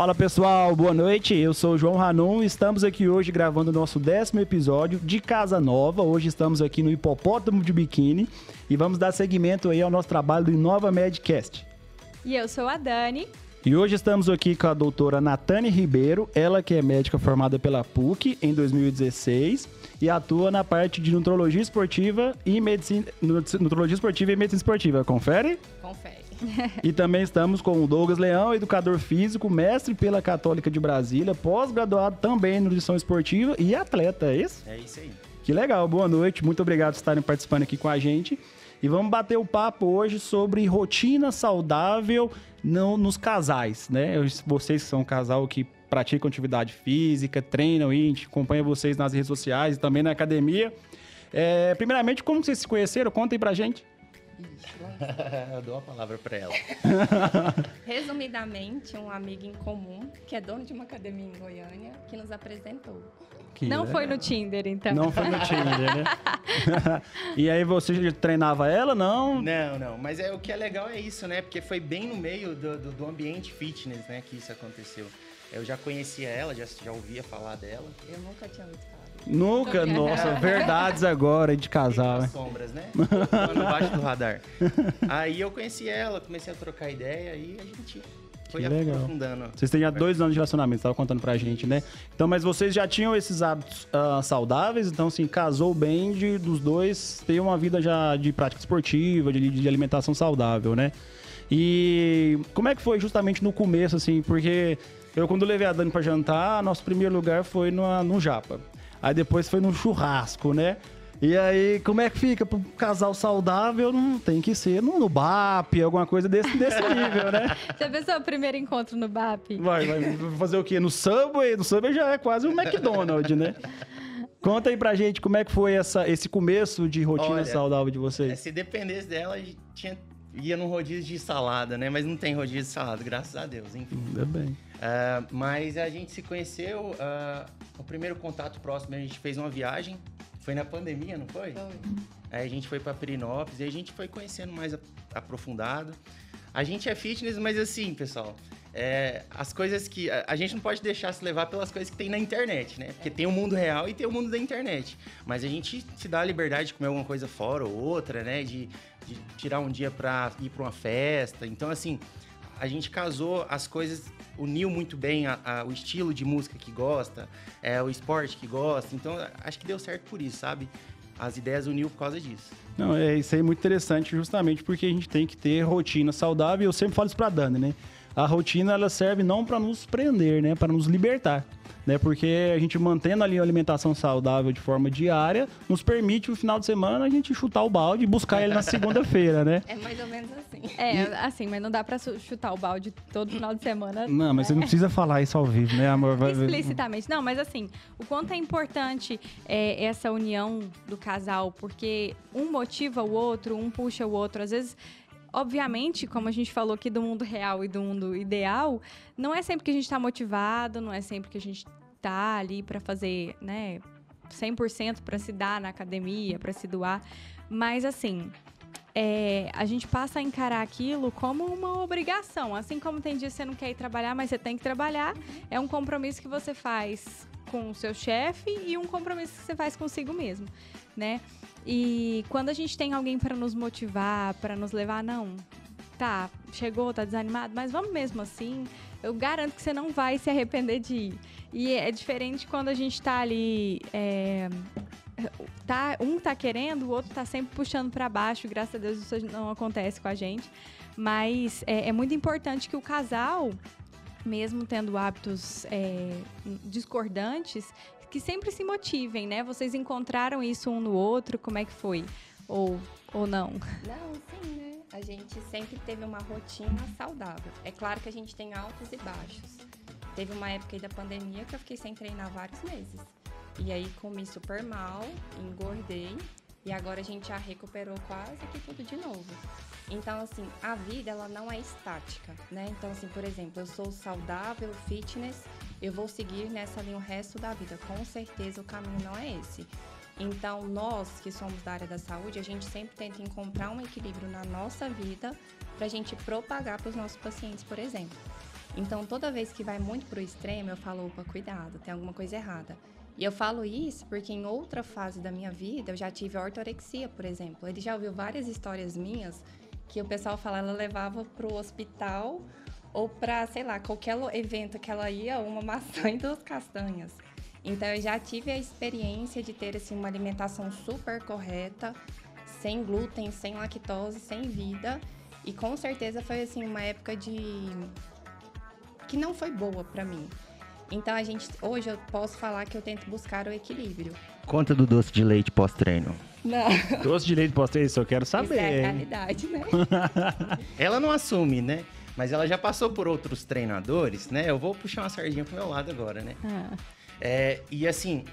Fala pessoal, boa noite. Eu sou o João Ranum. Estamos aqui hoje gravando o nosso décimo episódio de Casa Nova. Hoje estamos aqui no Hipopótamo de Biquíni e vamos dar seguimento aí ao nosso trabalho do Inova Medcast. E eu sou a Dani. E hoje estamos aqui com a doutora Natane Ribeiro, ela que é médica formada pela PUC em 2016 e atua na parte de nutrologia esportiva e medicina, nutrologia esportiva e medicina esportiva. Confere? Confere. e também estamos com o Douglas Leão, educador físico, mestre pela Católica de Brasília, pós-graduado também em nutrição esportiva e atleta, é isso? É isso aí. Que legal, boa noite, muito obrigado por estarem participando aqui com a gente. E vamos bater o papo hoje sobre rotina saudável no, nos casais, né? Vocês que são um casal que praticam atividade física, treinam e a gente acompanha vocês nas redes sociais e também na academia. É, primeiramente, como vocês se conheceram? Conta aí pra gente. Eu dou a palavra para ela. Resumidamente, um amigo em comum, que é dono de uma academia em Goiânia, que nos apresentou. Que não legal. foi no Tinder, então. Não foi no Tinder, né? e aí você treinava ela, não? Não, não. Mas é, o que é legal é isso, né? Porque foi bem no meio do, do, do ambiente fitness, né? Que isso aconteceu. Eu já conhecia ela, já, já ouvia falar dela. Eu nunca tinha ouvido falar. Nunca, nossa, verdades agora de casal, né? sombras, né? no baixo do radar. Aí eu conheci ela, comecei a trocar ideia e a gente foi Que legal. aprofundando. Vocês têm já dois anos de relacionamento, você tava contando pra gente, né? Então, mas vocês já tinham esses hábitos ah, saudáveis, então, assim, casou bem de dos dois ter uma vida já de prática esportiva, de, de alimentação saudável, né? E como é que foi justamente no começo, assim, porque eu, quando levei a Dani pra jantar, nosso primeiro lugar foi no, no Japa. Aí depois foi no churrasco, né? E aí, como é que fica? Pro casal saudável, não tem que ser no, no BAP, alguma coisa desse, desse nível, né? Já pensou o primeiro encontro no BAP? Vai, vai fazer o quê? No Subway? No Subway já é quase um McDonald's, né? Conta aí pra gente como é que foi essa, esse começo de rotina Olha, saudável de É, vocês. se dependesse dela, tinha, ia num rodízio de salada, né? Mas não tem rodízio de salada, graças a Deus, enfim. Ainda bem. Ah, mas a gente se conheceu, ah, o primeiro contato próximo, a gente fez uma viagem, foi na pandemia, não foi? Aí a gente foi pra Pirinópolis e a gente foi conhecendo mais aprofundado. A gente é fitness, mas assim, pessoal, é, as coisas que. A, a gente não pode deixar se levar pelas coisas que tem na internet, né? Porque tem o mundo real e tem o mundo da internet. Mas a gente se dá a liberdade de comer alguma coisa fora ou outra, né? De, de tirar um dia pra ir pra uma festa. Então, assim, a gente casou as coisas, uniu muito bem a- a- o estilo de música que gosta, é, o esporte que gosta. Então, acho que deu certo por isso, sabe? As ideias uniu por causa disso. Não, é isso aí é muito interessante, justamente porque a gente tem que ter rotina saudável. Eu sempre falo isso pra Dani, né? A rotina ela serve não para nos prender, né? Para nos libertar. Né? Porque a gente mantendo ali a alimentação saudável de forma diária, nos permite no final de semana a gente chutar o balde e buscar ele na segunda-feira, né? É mais ou menos assim. É, assim, mas não dá pra chutar o balde todo final de semana. Não, mas você não precisa falar isso ao vivo, né, amor? Explicitamente. Não, mas assim, o quanto é importante é, essa união do casal, porque um motiva o outro, um puxa o outro. Às vezes, obviamente, como a gente falou aqui do mundo real e do mundo ideal, não é sempre que a gente tá motivado, não é sempre que a gente tá ali pra fazer, né, 100% pra se dar na academia, pra se doar. Mas assim, é, a gente passa a encarar aquilo como uma obrigação. Assim como tem dias que você não quer ir trabalhar, mas você tem que trabalhar, é um compromisso que você faz com o seu chefe e um compromisso que você faz consigo mesmo, né? E quando a gente tem alguém para nos motivar, para nos levar, não, tá, chegou, tá desanimado, mas vamos mesmo assim, eu garanto que você não vai se arrepender de ir. E é diferente quando a gente tá ali. é, tá, um tá querendo, o outro tá sempre puxando para baixo. Graças a Deus isso não acontece com a gente. Mas é, é muito importante que o casal, mesmo tendo hábitos é, discordantes, que sempre se motivem, né? Vocês encontraram isso um no outro? Como é que foi? Ou, ou não? Não, sim, né? A gente sempre teve uma rotina saudável. É claro que a gente tem altos e baixos. Teve uma época aí da pandemia que eu fiquei sem treinar vários meses. E aí comi super mal, engordei e agora a gente já recuperou quase que tudo de novo. Então, assim, a vida ela não é estática, né? Então, assim, por exemplo, eu sou saudável, fitness, eu vou seguir nessa linha o resto da vida. Com certeza o caminho não é esse. Então, nós que somos da área da saúde, a gente sempre tenta encontrar um equilíbrio na nossa vida para a gente propagar para os nossos pacientes, por exemplo. Então, toda vez que vai muito pro extremo, eu falo, opa, cuidado, tem alguma coisa errada. E eu falo isso porque em outra fase da minha vida eu já tive ortorexia, por exemplo. Ele já ouviu várias histórias minhas que o pessoal fala ela levava pro hospital ou para, sei lá, qualquer evento que ela ia, uma maçã e duas castanhas. Então eu já tive a experiência de ter assim uma alimentação super correta, sem glúten, sem lactose, sem vida, e com certeza foi assim uma época de que não foi boa para mim. Então a gente hoje eu posso falar que eu tento buscar o equilíbrio. Conta do doce de leite pós-treino. Não. Doce de leite pós-treino, isso eu quero saber. Isso é a realidade, né? Ela não assume, né? Mas ela já passou por outros treinadores, né? Eu vou puxar uma sardinha pro meu lado agora, né? Ah. É, e assim,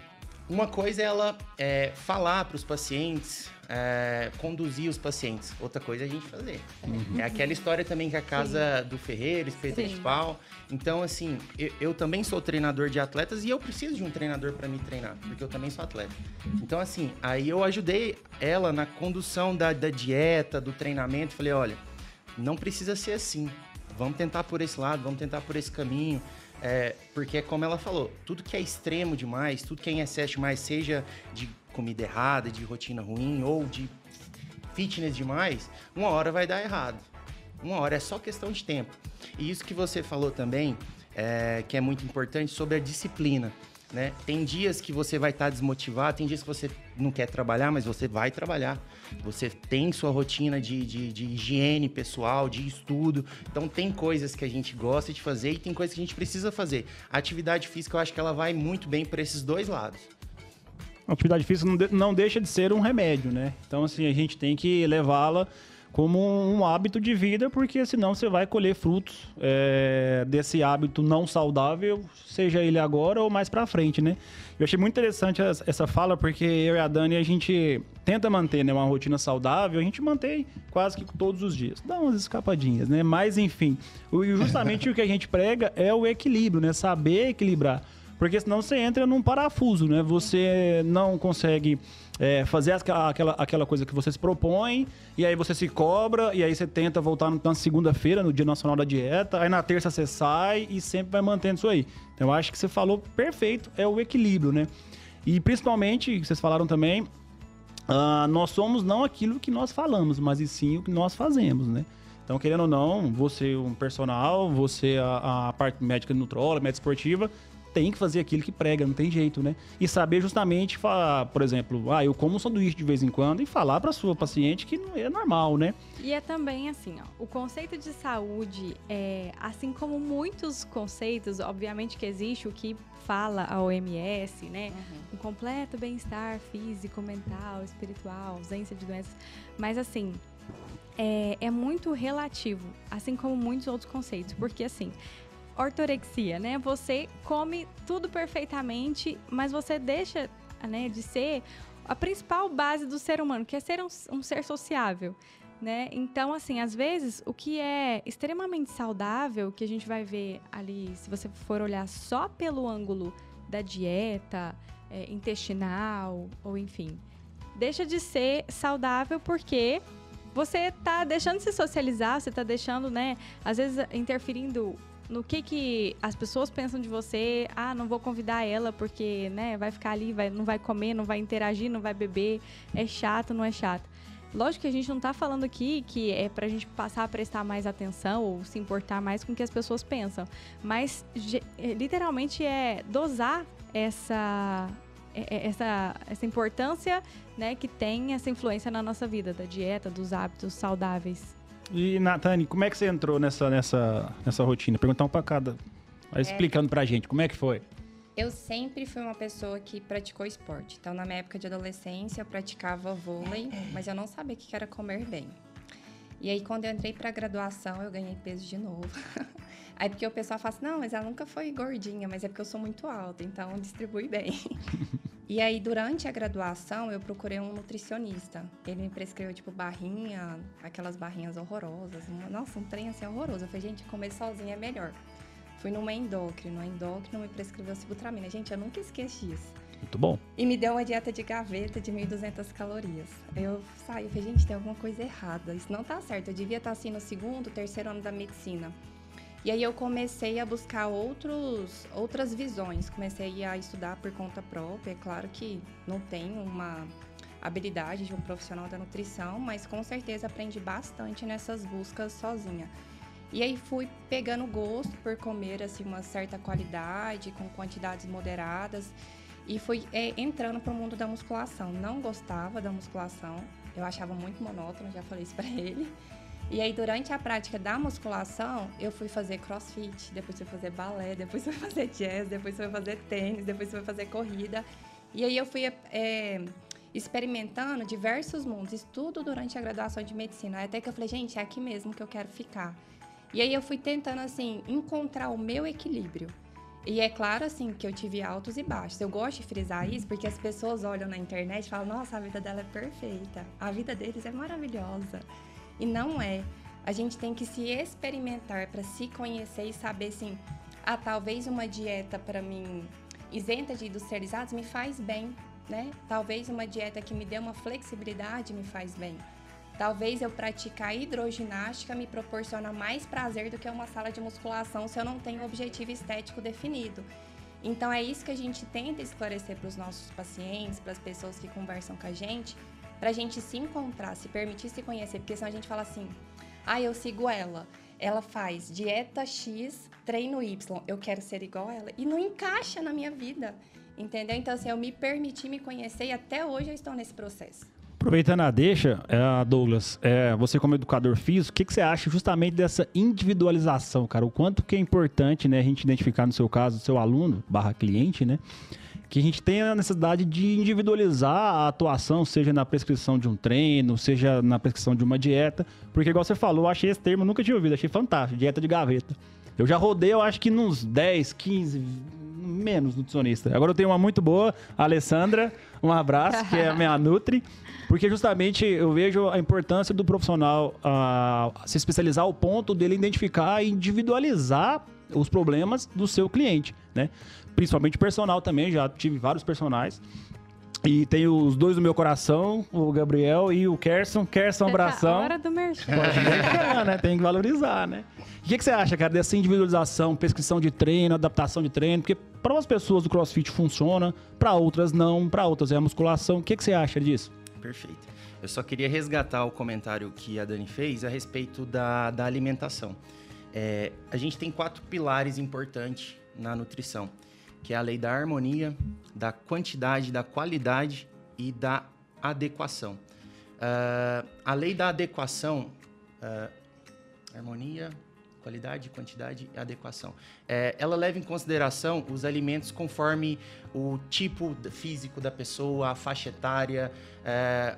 uma coisa é ela é, falar para os pacientes, é, conduzir os pacientes. Outra coisa é a gente fazer. Uhum. É aquela história também que a casa Sim. do Ferreira, espeto de pau. Então, assim, eu, eu, também sou treinador de atletas e eu preciso de um treinador para me treinar, porque eu também sou atleta. Então, assim, aí eu ajudei ela na condução da, da dieta, do treinamento. Falei, olha, não precisa ser assim. Vamos tentar por esse lado, vamos tentar por esse caminho. É, porque, como ela falou, tudo que é extremo demais, tudo que é em excesso demais, seja de comida errada, de rotina ruim ou de fitness demais, uma hora vai dar errado. Uma hora é só questão de tempo. E isso que você falou também, é, que é muito importante, sobre a disciplina. Né? Tem dias que você vai estar tá desmotivado, tem dias que você não quer trabalhar, mas você vai trabalhar. Você tem sua rotina de, de, de, higiene pessoal, de estudo. Então, tem coisas que a gente gosta de fazer e tem coisas que a gente precisa fazer. A atividade física, eu acho que ela vai muito bem para esses dois lados. A atividade física não, de, não deixa de ser um remédio, né? Então, assim, a gente tem que levá-la como um hábito de vida, porque senão você vai colher frutos é, desse hábito não saudável, seja ele agora ou mais para frente, né? Eu achei muito interessante essa fala, porque eu e a Dani, a gente tenta manter né, uma rotina saudável, a gente mantém quase que todos os dias. Dá umas escapadinhas, né? Mas, enfim, justamente o que a gente prega é o equilíbrio, né? Saber equilibrar. Porque senão você entra num parafuso, né? Você não consegue é, fazer aquela, aquela coisa que você se propõe, e aí você se cobra, e aí você tenta voltar na segunda-feira, no Dia Nacional da Dieta, aí na terça você sai e sempre vai mantendo isso aí. Então eu acho que você falou perfeito, é o equilíbrio, né? E principalmente, vocês falaram também, uh, nós somos não aquilo que nós falamos, mas e sim o que nós fazemos, né? Então, querendo ou não, você um personal, você a, a parte médica nutróloga, médica esportiva, tem que fazer aquilo que prega, não tem jeito, né? E saber justamente, falar, por exemplo, ah, eu como um sanduíche de vez em quando e falar para sua paciente que não é normal, né? E é também assim, ó, o conceito de saúde, é, assim como muitos conceitos, obviamente que existe o que fala a OMS, né? Uhum. Um completo bem-estar físico, mental, espiritual, ausência de doenças. Mas assim, é, é muito relativo, assim como muitos outros conceitos, porque assim, ortorexia, né? Você come tudo perfeitamente, mas você deixa né, de ser a principal base do ser humano, que é ser um, um ser sociável. Né? Então, assim, às vezes, o que é extremamente saudável, que a gente vai ver ali, se você for olhar só pelo ângulo da dieta é, intestinal, ou enfim, deixa de ser saudável porque você está deixando de se socializar, você está deixando, né, às vezes interferindo no que que as pessoas pensam de você. Ah, não vou convidar ela porque, né, vai ficar ali, vai, não vai comer, não vai interagir, não vai beber. É chato, não é chato. Lógico que a gente não está falando aqui que é para a gente passar a prestar mais atenção ou se importar mais com o que as pessoas pensam. Mas é, literalmente é dosar essa, é, é, essa, essa importância né, que tem essa influência na nossa vida, da dieta, dos hábitos saudáveis. E, Natane, como é que você entrou nessa, nessa, nessa rotina? Perguntar um pra cada. Vai é. explicando pra gente, como é que foi? Eu sempre fui uma pessoa que praticou esporte. Então, na minha época de adolescência, eu praticava vôlei, mas eu não sabia o que era comer bem. E aí, quando eu entrei pra graduação, eu ganhei peso de novo. aí, porque o pessoal fala assim, não, mas ela nunca foi gordinha, mas é porque eu sou muito alta, então distribui bem. E aí, durante a graduação, eu procurei um nutricionista. Ele me prescreveu, tipo, barrinha, aquelas barrinhas horrorosas. Nossa, um trem assim horroroso. Eu falei, gente, comer sozinha é melhor. Fui numa endócrina. A endócrina me prescreveu sibutramina. Gente, eu nunca esqueci disso. Muito bom. E me deu uma dieta de gaveta de 1.200 calorias. Eu saí e falei, gente, tem alguma coisa errada. Isso não tá certo. Eu devia estar assim no segundo, terceiro ano da medicina. E aí eu comecei a buscar outros, outras visões, comecei a estudar por conta própria. É claro que não tenho uma habilidade de um profissional da nutrição, mas com certeza aprendi bastante nessas buscas sozinha. E aí fui pegando gosto por comer assim uma certa qualidade, com quantidades moderadas, e fui é, entrando para o mundo da musculação. Não gostava da musculação, eu achava muito monótono, já falei isso para ele. E aí, durante a prática da musculação, eu fui fazer crossfit, depois fui fazer balé, depois fui fazer jazz, depois fui fazer tênis, depois fui fazer corrida. E aí eu fui é, experimentando diversos mundos, estudo durante a graduação de medicina. Até que eu falei, gente, é aqui mesmo que eu quero ficar. E aí eu fui tentando, assim, encontrar o meu equilíbrio. E é claro, assim, que eu tive altos e baixos. Eu gosto de frisar isso porque as pessoas olham na internet e falam, nossa, a vida dela é perfeita. A vida deles é maravilhosa. E não é. A gente tem que se experimentar para se conhecer e saber assim, ah, talvez uma dieta para mim isenta de industrializados me faz bem, né? Talvez uma dieta que me dê uma flexibilidade me faz bem. Talvez eu praticar hidroginástica me proporciona mais prazer do que uma sala de musculação se eu não tenho objetivo estético definido. Então é isso que a gente tenta esclarecer para os nossos pacientes, para as pessoas que conversam com a gente, para a gente se encontrar, se permitir se conhecer, porque senão a gente fala assim: ah, eu sigo ela, ela faz dieta X, treino Y, eu quero ser igual a ela, e não encaixa na minha vida, entendeu? Então, assim, eu me permiti me conhecer e até hoje eu estou nesse processo. Aproveitando a deixa, é, Douglas, é, você como educador físico, o que, você acha justamente dessa individualização, cara? O quanto que é importante, né, a gente identificar no seu caso, o seu aluno barra cliente, né? Que a gente tem a necessidade de individualizar a atuação, seja na prescrição de um treino, seja na prescrição de uma dieta, porque igual você falou, achei esse termo, nunca tinha ouvido, achei fantástico, dieta de gaveta. Eu já rodei, eu acho que nos 10, 15, menos nutricionista. Agora eu tenho uma muito boa, a Alessandra, um abraço, que é a minha Nutri, porque justamente eu vejo a importância do profissional uh, se especializar ao ponto dele identificar e individualizar os problemas do seu cliente, né? Principalmente personal também, já tive vários personagens. E tenho os dois do meu coração, o Gabriel e o Kerson. Kerson, um abração. Tá hora do merchan. Pode né? Tem que valorizar, né? O que, que, você acha, cara, dessa individualização, prescrição de treino, adaptação de treino? Porque para umas pessoas o crossfit funciona, para outras não, para outras é a musculação. O que, que você acha disso? Perfeito. Eu só queria resgatar o comentário que a Dani fez a respeito da, da alimentação. É, a gente tem quatro pilares importantes na nutrição, que é a lei da harmonia, da quantidade, da qualidade e da adequação. Uh, a lei da adequação, uh, harmonia, qualidade, quantidade e adequação. É, ela leva em consideração os alimentos conforme o tipo físico da pessoa, a faixa etária, é,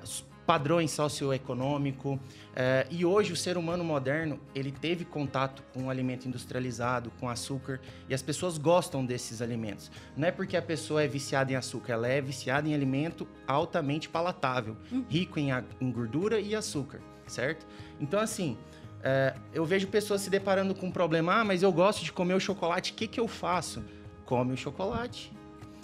padrões socioeconômicos. É, e hoje o ser humano moderno ele teve contato com o alimento industrializado, com açúcar, e as pessoas gostam desses alimentos. Não é porque a pessoa é viciada em açúcar, ela é viciada em alimento altamente palatável, hum. rico em, em gordura e açúcar, certo? Então assim, é, eu vejo pessoas se deparando com um problema, ah, mas eu gosto de comer o chocolate, o que, que eu faço? Come o chocolate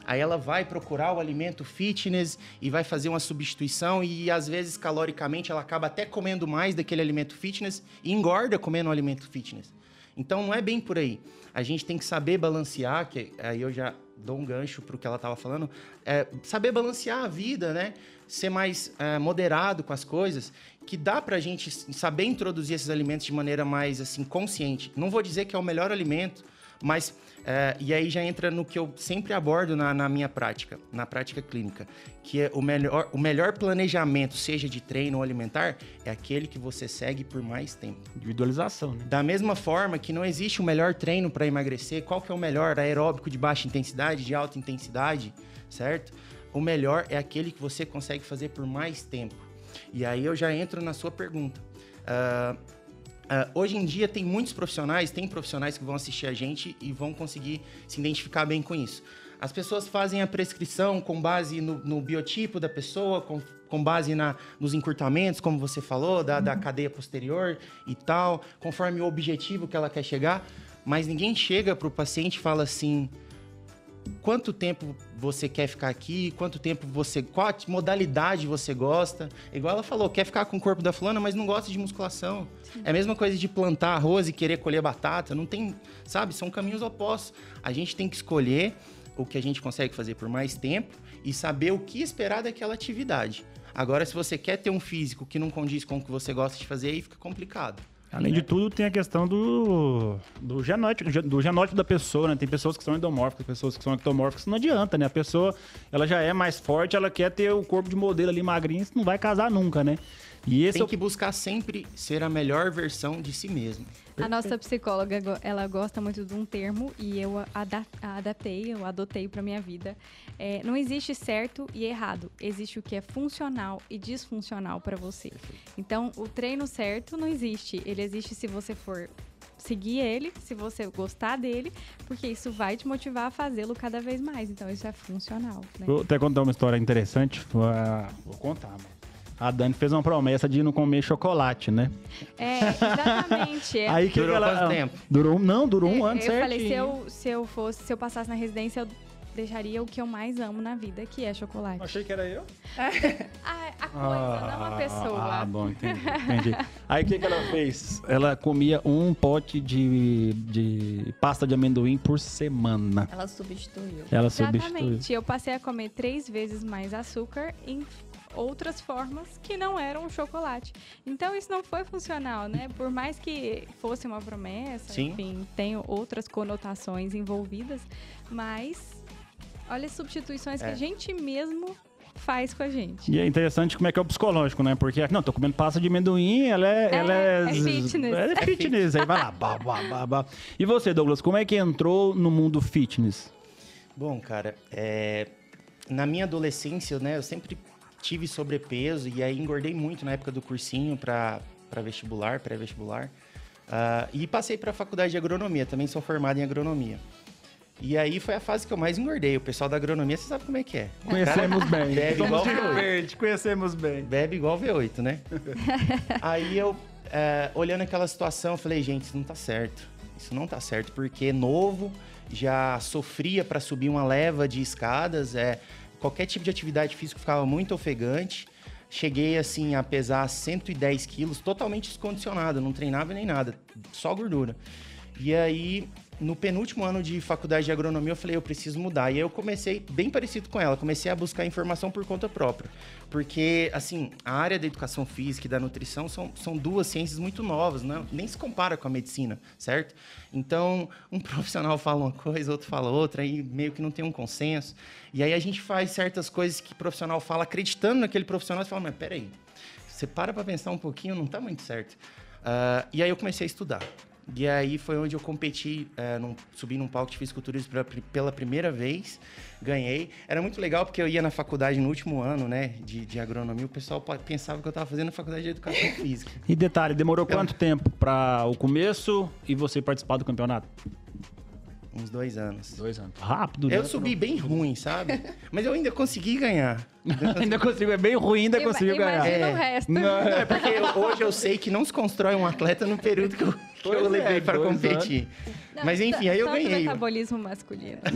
Aí ela vai procurar o alimento fitness e vai fazer uma substituição e às vezes caloricamente ela acaba até comendo mais daquele alimento fitness e engorda comendo um alimento fitness. Então não é bem por aí. A gente tem que saber balancear, que aí eu já dou um gancho para o que ela estava falando, é, saber balancear a vida, né? Ser mais é, moderado com as coisas, que dá para a gente saber introduzir esses alimentos de maneira mais assim consciente. Não vou dizer que é o melhor alimento, mas é, e aí já entra no que eu sempre abordo na, na, minha prática, na prática clínica, que é o melhor, o melhor planejamento, seja de treino ou alimentar, é aquele que você segue por mais tempo. Individualização, né? Da mesma forma que não existe o melhor treino para emagrecer, qual que é o melhor? Aeróbico de baixa intensidade, de alta intensidade, certo? O melhor é aquele que você consegue fazer por mais tempo. E aí eu já entro na sua pergunta. Uh, Uh, hoje em dia tem muitos profissionais, tem profissionais que vão assistir a gente e vão conseguir se identificar bem com isso. As pessoas fazem a prescrição com base no, no biotipo da pessoa, com, com base na, nos encurtamentos, como você falou, da, da cadeia posterior e tal, conforme o objetivo que ela quer chegar. Mas ninguém chega para o paciente e fala assim: quanto tempo você quer ficar aqui, quanto tempo você. qual modalidade você gosta. Igual ela falou, quer ficar com o corpo da fulana, mas não gosta de musculação. Sim. É a mesma coisa de plantar arroz e querer colher batata. Não tem. Sabe? São caminhos opostos. A gente tem que escolher o que a gente consegue fazer por mais tempo e saber o que esperar daquela atividade. Agora, se você quer ter um físico que não condiz com o que você gosta de fazer, aí fica complicado. Além de tudo, tem a questão do, do, genótipo, do genótipo da pessoa, né? Tem pessoas que são endomórficas, pessoas que são ectomórficas, não adianta, né? A pessoa, ela já é mais forte, ela quer ter o corpo de modelo ali magrinho, não vai casar nunca, né? E esse tem é o... que buscar sempre ser a melhor versão de si mesmo. A nossa psicóloga, ela gosta muito de um termo e eu adaptei, eu adotei para minha vida. É, não existe certo e errado, existe o que é funcional e disfuncional para você. Então, o treino certo não existe, ele existe se você for seguir ele, se você gostar dele, porque isso vai te motivar a fazê-lo cada vez mais. Então, isso é funcional. Né? Vou até contar uma história interessante. Vou contar, mano a Dani fez uma promessa de não comer chocolate, né? É, exatamente. Aí que durou ela, quanto tempo? Durou, não, durou um é, ano, Eu certinho. falei, se eu, se eu fosse, se eu passasse na residência, eu deixaria o que eu mais amo na vida, que é chocolate. Achei que era eu. a, a coisa, ah, não a pessoa. Ah, bom, entendi. entendi. Aí o que, que ela fez? Ela comia um pote de, de pasta de amendoim por semana. Ela substituiu. Ela Exatamente. substituiu. Eu passei a comer três vezes mais açúcar em outras formas que não eram o chocolate. Então isso não foi funcional, né? Por mais que fosse uma promessa, Sim. enfim, tem outras conotações envolvidas, mas olha as substituições é. que a gente mesmo faz com a gente. E é interessante como é que é o psicológico, né? Porque, não, tô comendo pasta de amendoim, ela é... É, ela é, é fitness. É fitness, aí vai lá, bah, bah, bah, bah. E você, Douglas, como é que entrou no mundo fitness? Bom, cara, é... na minha adolescência, né, eu sempre tive sobrepeso e aí engordei muito na época do cursinho para vestibular, pré-vestibular. Uh, e passei para a faculdade de agronomia, também sou formado em agronomia. E aí foi a fase que eu mais engordei. O pessoal da agronomia, você sabe como é que é. Conhecemos bem. Bebe igual V8. Verde, conhecemos bem. Bebe igual V8, né? aí eu, é, olhando aquela situação, falei, gente, isso não tá certo. Isso não tá certo, porque novo, já sofria para subir uma leva de escadas, é, qualquer tipo de atividade física ficava muito ofegante. Cheguei, assim, a pesar 110 quilos, totalmente descondicionado, não treinava nem nada, só gordura. E aí, no penúltimo ano de faculdade de agronomia, eu falei, eu preciso mudar. E aí eu comecei bem parecido com ela, comecei a buscar informação por conta própria. Porque, assim, a área da educação física e da nutrição são, são duas ciências muito novas, né? nem se compara com a medicina, certo? Então, um profissional fala uma coisa, outro fala outra, aí meio que não tem um consenso. E aí a gente faz certas coisas que o profissional fala acreditando naquele profissional e fala, mas peraí, você para para pensar um pouquinho, não está muito certo. Uh, e aí eu comecei a estudar. E aí foi onde eu competi, é, num, subi num palco de fisiculturismo pela, pela primeira vez, ganhei. Era muito legal porque eu ia na faculdade no último ano, né, de, de agronomia, o pessoal pensava que eu estava fazendo faculdade de educação física. E detalhe, demorou quanto tempo para o começo e você participar do campeonato? Uns dois anos. Dois anos. Rápido, né? Eu subi bem ruim, sabe? Mas eu ainda consegui ganhar. ainda consigo, é bem ruim, ainda consigo ganhar. Imagina é. o resto. Não, é porque hoje eu sei que não se constrói um atleta no período que eu, que eu levei é, para competir. Não, Mas enfim, aí eu ganhei. metabolismo masculino.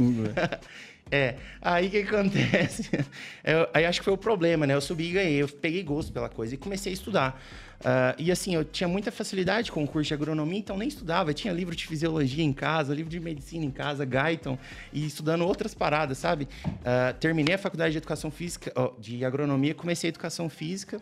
É, aí o que acontece? Eu, aí acho que foi o problema, né? Eu subi e ganhei, eu peguei gosto pela coisa e comecei a estudar. Uh, e assim, eu tinha muita facilidade com o curso de agronomia, então nem estudava. Eu tinha livro de fisiologia em casa, livro de medicina em casa, Guyton, e estudando outras paradas, sabe? Uh, terminei a faculdade de educação física, oh, de agronomia, comecei a educação física.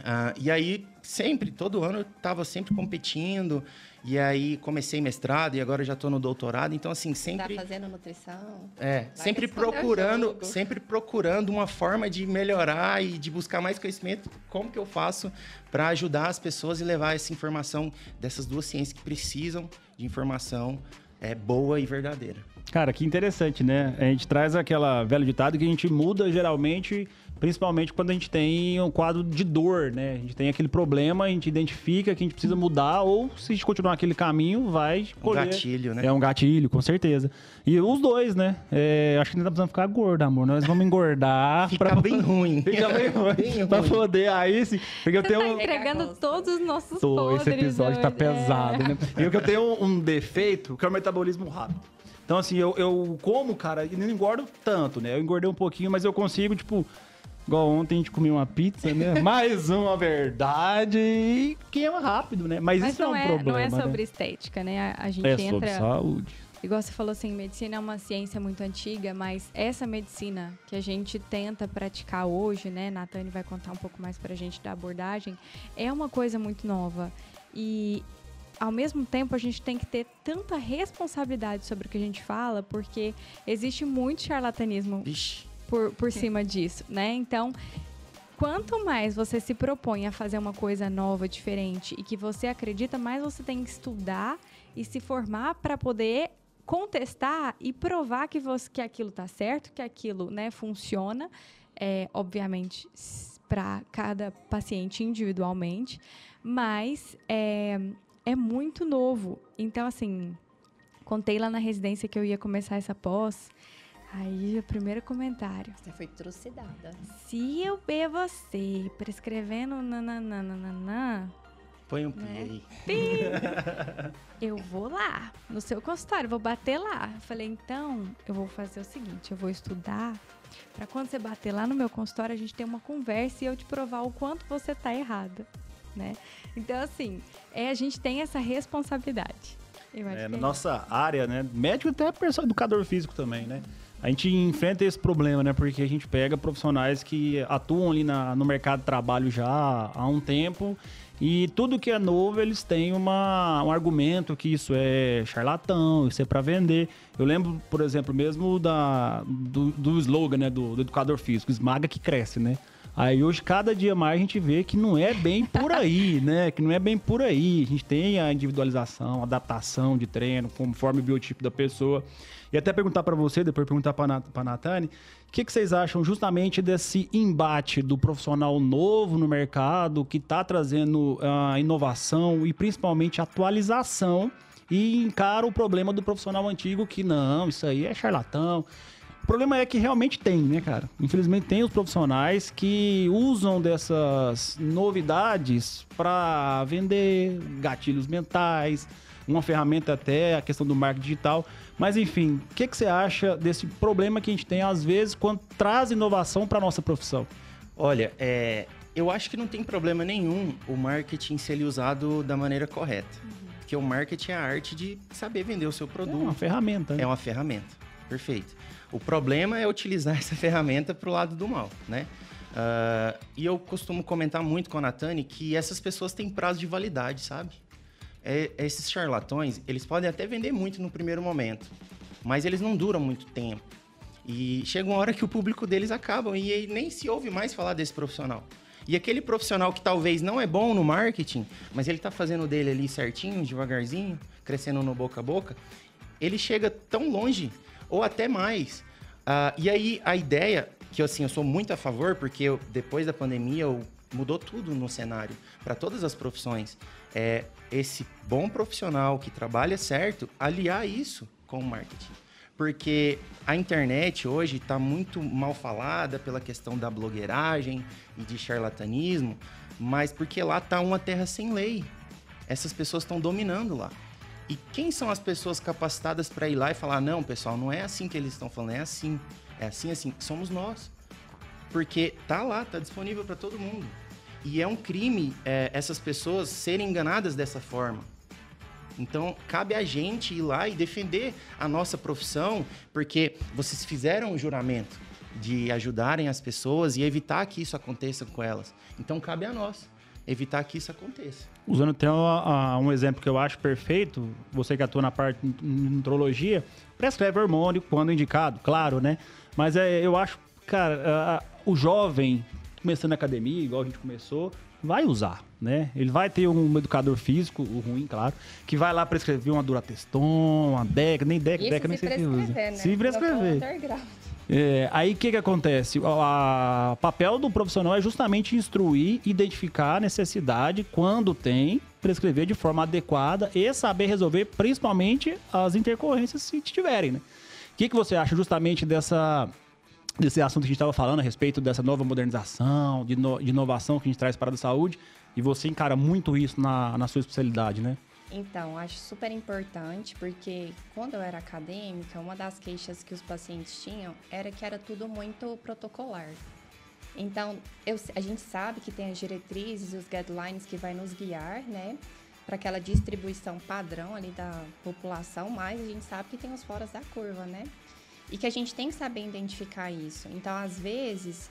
Uh, e aí, sempre, todo ano, eu estava sempre competindo. E aí comecei mestrado e agora já estou no doutorado. Então assim sempre. Tá fazendo nutrição. É, Vai sempre procurando, sempre procurando uma forma de melhorar e de buscar mais conhecimento. Como que eu faço para ajudar as pessoas e levar essa informação dessas duas ciências que precisam de informação é boa e verdadeira. Cara, que interessante, né? A gente traz aquela velha ditado que a gente muda geralmente Principalmente quando a gente tem um quadro de dor, né? A gente tem aquele problema, a gente identifica que a gente precisa mudar, ou se a gente continuar aquele caminho, vai colher. Um gatilho, né? É um gatilho, com certeza. E os dois, né? É, acho que ainda tá precisando ficar gordo, amor. Nós vamos engordar. Fica pra... bem ruim. Fica bem ruim. bem pra poder aí, sim. Porque eu tenho. Tá entregando todos os nossos Tô, Esse episódio tá pesado, é. né? E eu tenho um defeito, que é o metabolismo rápido. Então, assim, eu, eu como, cara, e não engordo tanto, né? Eu engordei um pouquinho, mas eu consigo, tipo, Igual ontem a gente comeu uma pizza, né? Mais uma verdade e queima rápido, né? Mas, Mas isso é não um é, problema. não é né? sobre estética, né? A, a gente É entra. sobre saúde. Igual você falou assim, medicina é uma ciência muito antiga, mas essa medicina que a gente tenta praticar hoje, né? Natane vai contar um pouco mais pra gente da abordagem, é uma coisa muito nova. E ao mesmo tempo a gente tem que ter tanta responsabilidade sobre o que a gente fala, porque existe muito charlatanismo Vixe. Por, por cima disso, né? Então, quanto mais você se propõe a fazer uma coisa nova, diferente e que você acredita, mais você tem que estudar e se formar para poder contestar e provar que, você, que aquilo tá certo, que aquilo né, funciona, é, obviamente para cada paciente individualmente, mas é, é muito novo. Então, assim, contei lá na residência que eu ia começar essa pós. Aí, o primeiro comentário. Você foi trucidada. Se eu ver você prescrevendo nananana, Põe um pi Né? aí. eu vou lá no seu consultório, vou bater lá. Eu falei, então, eu vou fazer o seguinte, eu vou estudar para quando você bater lá no meu consultório, a gente ter uma conversa e eu te provar o quanto você tá errada, né? Então, assim, é, a gente tem essa responsabilidade. Eu acho É, que na é nossa área, né? Médico até pessoal educador físico também, né? A gente enfrenta esse problema, né? Porque a gente pega profissionais que atuam ali na, no mercado de trabalho já há um tempo e tudo que é novo eles têm uma, um argumento que isso é charlatão, isso é para vender. Eu lembro, por exemplo, mesmo da, do, do slogan né? do, do educador físico, esmaga que cresce, né? Aí hoje, cada dia mais, a gente vê que não é bem por aí, né? Que não é bem por aí. A gente tem a individualização, adaptação de treino, conforme o biotipo da pessoa. E até perguntar para você, depois perguntar para a Natane, o que, que vocês acham justamente desse embate do profissional novo no mercado, que está trazendo a inovação e principalmente atualização e encara o problema do profissional antigo que não, isso aí é charlatão. O problema é que realmente tem, né, cara? Infelizmente tem os profissionais que usam dessas novidades para vender gatilhos mentais, uma ferramenta até a questão do marketing digital. Mas enfim, o que, que você acha desse problema que a gente tem às vezes quando traz inovação para nossa profissão? Olha, é, eu acho que não tem problema nenhum o marketing ser ele usado da maneira correta. Porque o marketing é a arte de saber vender o seu É produto. uma ferramenta. Né? É uma ferramenta. Perfeito. O problema é utilizar essa ferramenta para o lado do mal, né? Ah, e eu costumo comentar muito com a Natane que essas pessoas têm prazo de validade, sabe? É- esses charlatões, eles podem até vender muito no primeiro momento, mas eles não duram muito tempo. E chega uma hora que o público deles acaba e nem se ouve mais falar desse profissional. E aquele profissional que talvez não é bom no marketing, mas ele tá fazendo dele ali certinho, devagarzinho, crescendo no boca a boca, ele chega tão longe, ou até mais. Ah, e aí a ideia, que assim, eu sou muito a favor, porque eu- depois da pandemia eu- mudou tudo no cenário, para todas as profissões. É esse bom profissional que trabalha certo, aliar isso com o marketing. Porque a internet hoje está muito mal falada pela questão da blogueiragem e de charlatanismo, mas porque lá está uma terra sem lei. Essas pessoas estão dominando lá. E quem são as pessoas capacitadas para ir lá e falar: não, pessoal, não é assim que eles estão falando, é assim. É assim, assim. Somos nós. Porque tá lá, tá disponível para todo mundo. E é um crime é, essas pessoas serem enganadas dessa forma. Então, cabe a gente ir lá e defender a nossa profissão, porque vocês fizeram o juramento de ajudarem as pessoas e evitar que isso aconteça com elas. Então, cabe a nós evitar que isso aconteça. Usando até um exemplo que eu acho perfeito, você que atua na parte de nutrologia, prescreve hormônio quando indicado, claro, né? Mas é, eu acho, cara, o jovem começando na academia, igual a gente começou, vai usar, né? Ele vai ter um educador físico, o ruim, claro, que vai lá prescrever uma Durateston, uma Deca, nem Deca, Isso Deca nem se sei se usa. prescrever, né? Se prescrever. É, aí o que, que acontece? O a- papel do profissional é justamente instruir, identificar a necessidade quando tem, prescrever de forma adequada e saber resolver principalmente as intercorrências se tiverem, né? O que, que você acha justamente dessa, desse assunto que a gente estava falando a respeito dessa nova modernização, de, no- de inovação que a gente traz para a saúde? E você encara muito isso na, na sua especialidade, né? Então, acho super importante porque quando eu era acadêmica, uma das queixas que os pacientes tinham era que era tudo muito protocolar. Então, eu, a gente sabe que tem as diretrizes e os guidelines que vai nos guiar, né, para aquela distribuição padrão ali da população, mas a gente sabe que tem os foras da curva, né? E que a gente tem que saber identificar isso. Então, às vezes,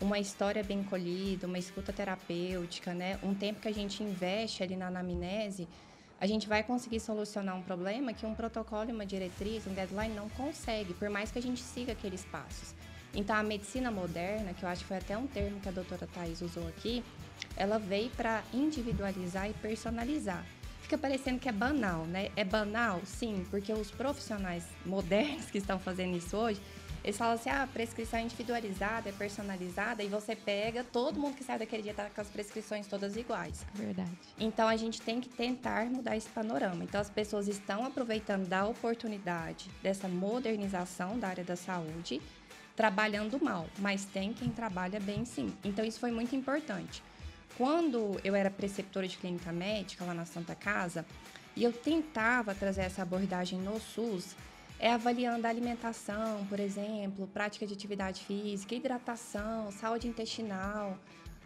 uma história bem colhida, uma escuta terapêutica, né, um tempo que a gente investe ali na anamnese, a gente vai conseguir solucionar um problema que um protocolo, uma diretriz, um deadline não consegue, por mais que a gente siga aqueles passos. Então, a medicina moderna, que eu acho que foi até um termo que a doutora Thais usou aqui, ela veio para individualizar e personalizar. Fica parecendo que é banal, né? É banal, sim, porque os profissionais modernos que estão fazendo isso hoje, eles falam assim, ah, prescrição individualizada, é personalizada, e você pega, todo mundo que sai daquele dia tá com as prescrições todas iguais. Verdade. Então a gente tem que tentar mudar esse panorama. Então as pessoas estão aproveitando da oportunidade dessa modernização da área da saúde, trabalhando mal, mas tem quem trabalha bem sim. Então isso foi muito importante. Quando eu era preceptora de clínica médica lá na Santa Casa, e eu tentava trazer essa abordagem no SUS, é avaliando a alimentação, por exemplo, prática de atividade física, hidratação, saúde intestinal,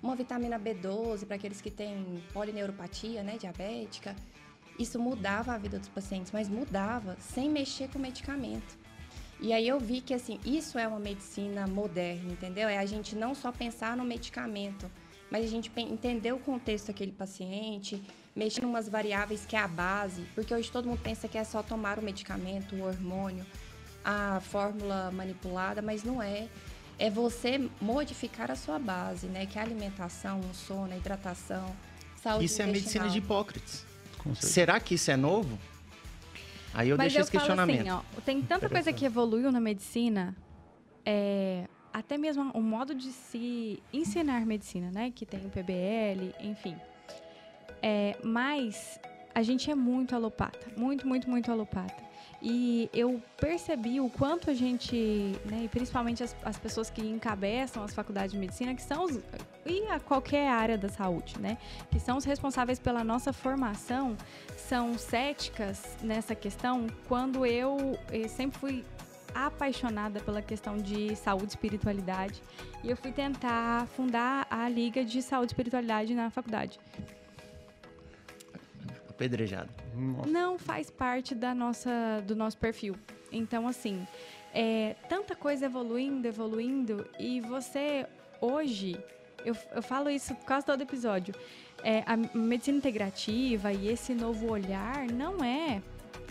uma vitamina B12 para aqueles que têm polineuropatia, né, diabética. Isso mudava a vida dos pacientes, mas mudava sem mexer com o medicamento. E aí eu vi que assim, isso é uma medicina moderna, entendeu? É a gente não só pensar no medicamento, mas a gente entender o contexto daquele paciente, mexer em umas variáveis que é a base, porque hoje todo mundo pensa que é só tomar o medicamento, o hormônio, a fórmula manipulada, mas não é. É você modificar a sua base, né? Que é a alimentação, o sono, a hidratação, saúde Isso é a medicina de Hipócrates. Será que isso é novo? Aí eu Mas deixo eu esse falo questionamento. assim, ó, tem tanta coisa que evoluiu na medicina, é, até mesmo o modo de se ensinar medicina, né? Que tem o PBL, enfim. É, mas a gente é muito alopata, muito, muito, muito alopata. E eu percebi o quanto a gente, né, e principalmente as, as pessoas que encabeçam as faculdades de medicina, que são os, e a qualquer área da saúde, né, que são os responsáveis pela nossa formação, são céticas nessa questão, quando eu, eu sempre fui apaixonada pela questão de saúde e espiritualidade e eu fui tentar fundar a Liga de Saúde e Espiritualidade na faculdade. Apedrejado. Nossa. não faz parte da nossa, do nosso perfil. Então, assim, é, tanta coisa evoluindo, evoluindo, e você hoje, eu, eu falo isso quase todo episódio, é, a medicina integrativa e esse novo olhar não é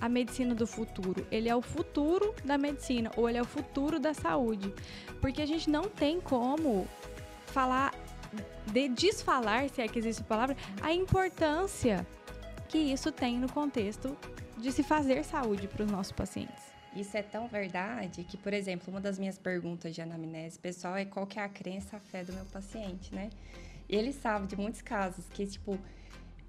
a medicina do futuro. Ele é o futuro da medicina, ou ele é o futuro da saúde. Porque a gente não tem como falar, de desfalar, se é que existe a palavra, a importância que isso tem no contexto de se fazer saúde para os nossos pacientes. Isso é tão verdade que, por exemplo, uma das minhas perguntas de anamnese pessoal é qual que é a crença, a fé do meu paciente, né? E ele sabe de muitos casos que, tipo,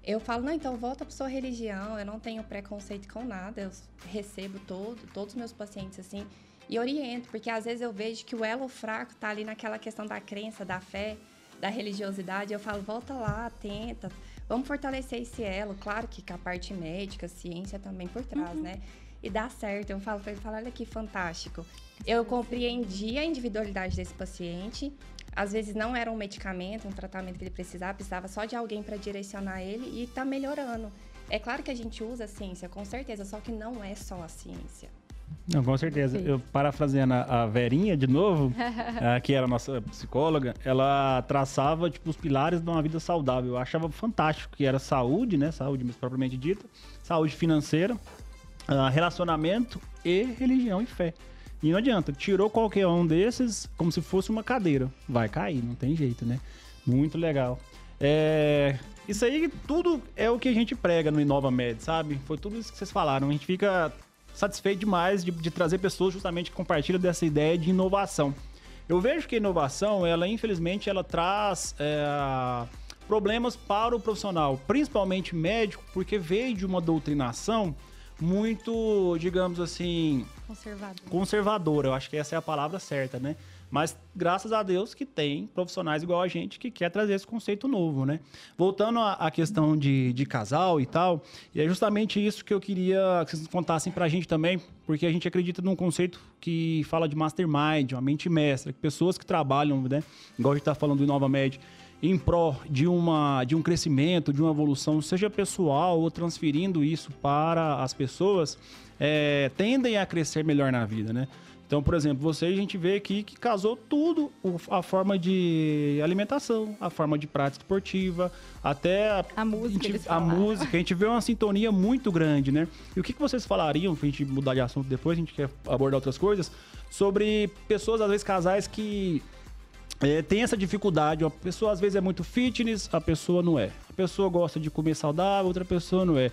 eu falo, não, então volta para sua religião, eu não tenho preconceito com nada, eu recebo todo, todos os meus pacientes assim e oriento, porque às vezes eu vejo que o elo fraco tá ali naquela questão da crença, da fé, da religiosidade, eu falo, volta lá, tenta, vamos fortalecer esse elo, claro que com a parte médica, ciência também por trás, né? E dá certo, eu falo para ele, falo, olha que fantástico. Eu compreendi a individualidade desse paciente, às vezes não era um medicamento, um tratamento que ele precisava, precisava só de alguém para direcionar ele e tá melhorando. É claro que a gente usa a ciência, com certeza, só que não é só a ciência. Não, com certeza. Eu parafraseando a Verinha de novo, que era a nossa psicóloga, ela traçava tipo os pilares de uma vida saudável. Eu achava fantástico que era saúde, né, saúde mais propriamente dita, saúde financeira, ah, relacionamento e religião e fé. E não adianta, tirou qualquer um desses como se fosse uma cadeira, vai cair, não tem jeito, né? Muito legal. É, isso aí tudo é o que a gente prega no Inova Med, sabe? Foi tudo isso que vocês falaram. A gente fica satisfeito demais de, de trazer pessoas justamente que compartilham dessa ideia de inovação. Eu vejo que a inovação, ela infelizmente, ela traz é, problemas para o profissional, principalmente médico, porque veio de uma doutrinação muito, digamos assim, Conservador. conservadora. Eu acho que essa é a palavra certa, né? Mas graças a Deus que tem profissionais igual a gente que quer trazer esse conceito novo, né? Voltando à, questão de, de casal e tal, e é justamente isso que eu queria que vocês contassem pra gente também, porque a gente acredita num conceito que fala de mastermind, uma mente mestra, que pessoas que trabalham, né? Igual a gente tá falando do Nova Med, em pró de, uma, de um crescimento, de uma evolução, seja pessoal ou transferindo isso para as pessoas, é, tendem a crescer melhor na vida, né? Então, por exemplo, você a gente vê aqui que casou tudo, a forma de alimentação, a forma de prática esportiva, até a, a música. A, gente, a música, a gente vê uma sintonia muito grande, né? E o que, que vocês falariam, pra gente mudar de assunto depois, a gente quer abordar outras coisas, sobre pessoas, às vezes, casais que é, tem essa dificuldade. Uma pessoa às vezes é muito fitness, a pessoa não é. A pessoa gosta de comer saudável, outra pessoa não é.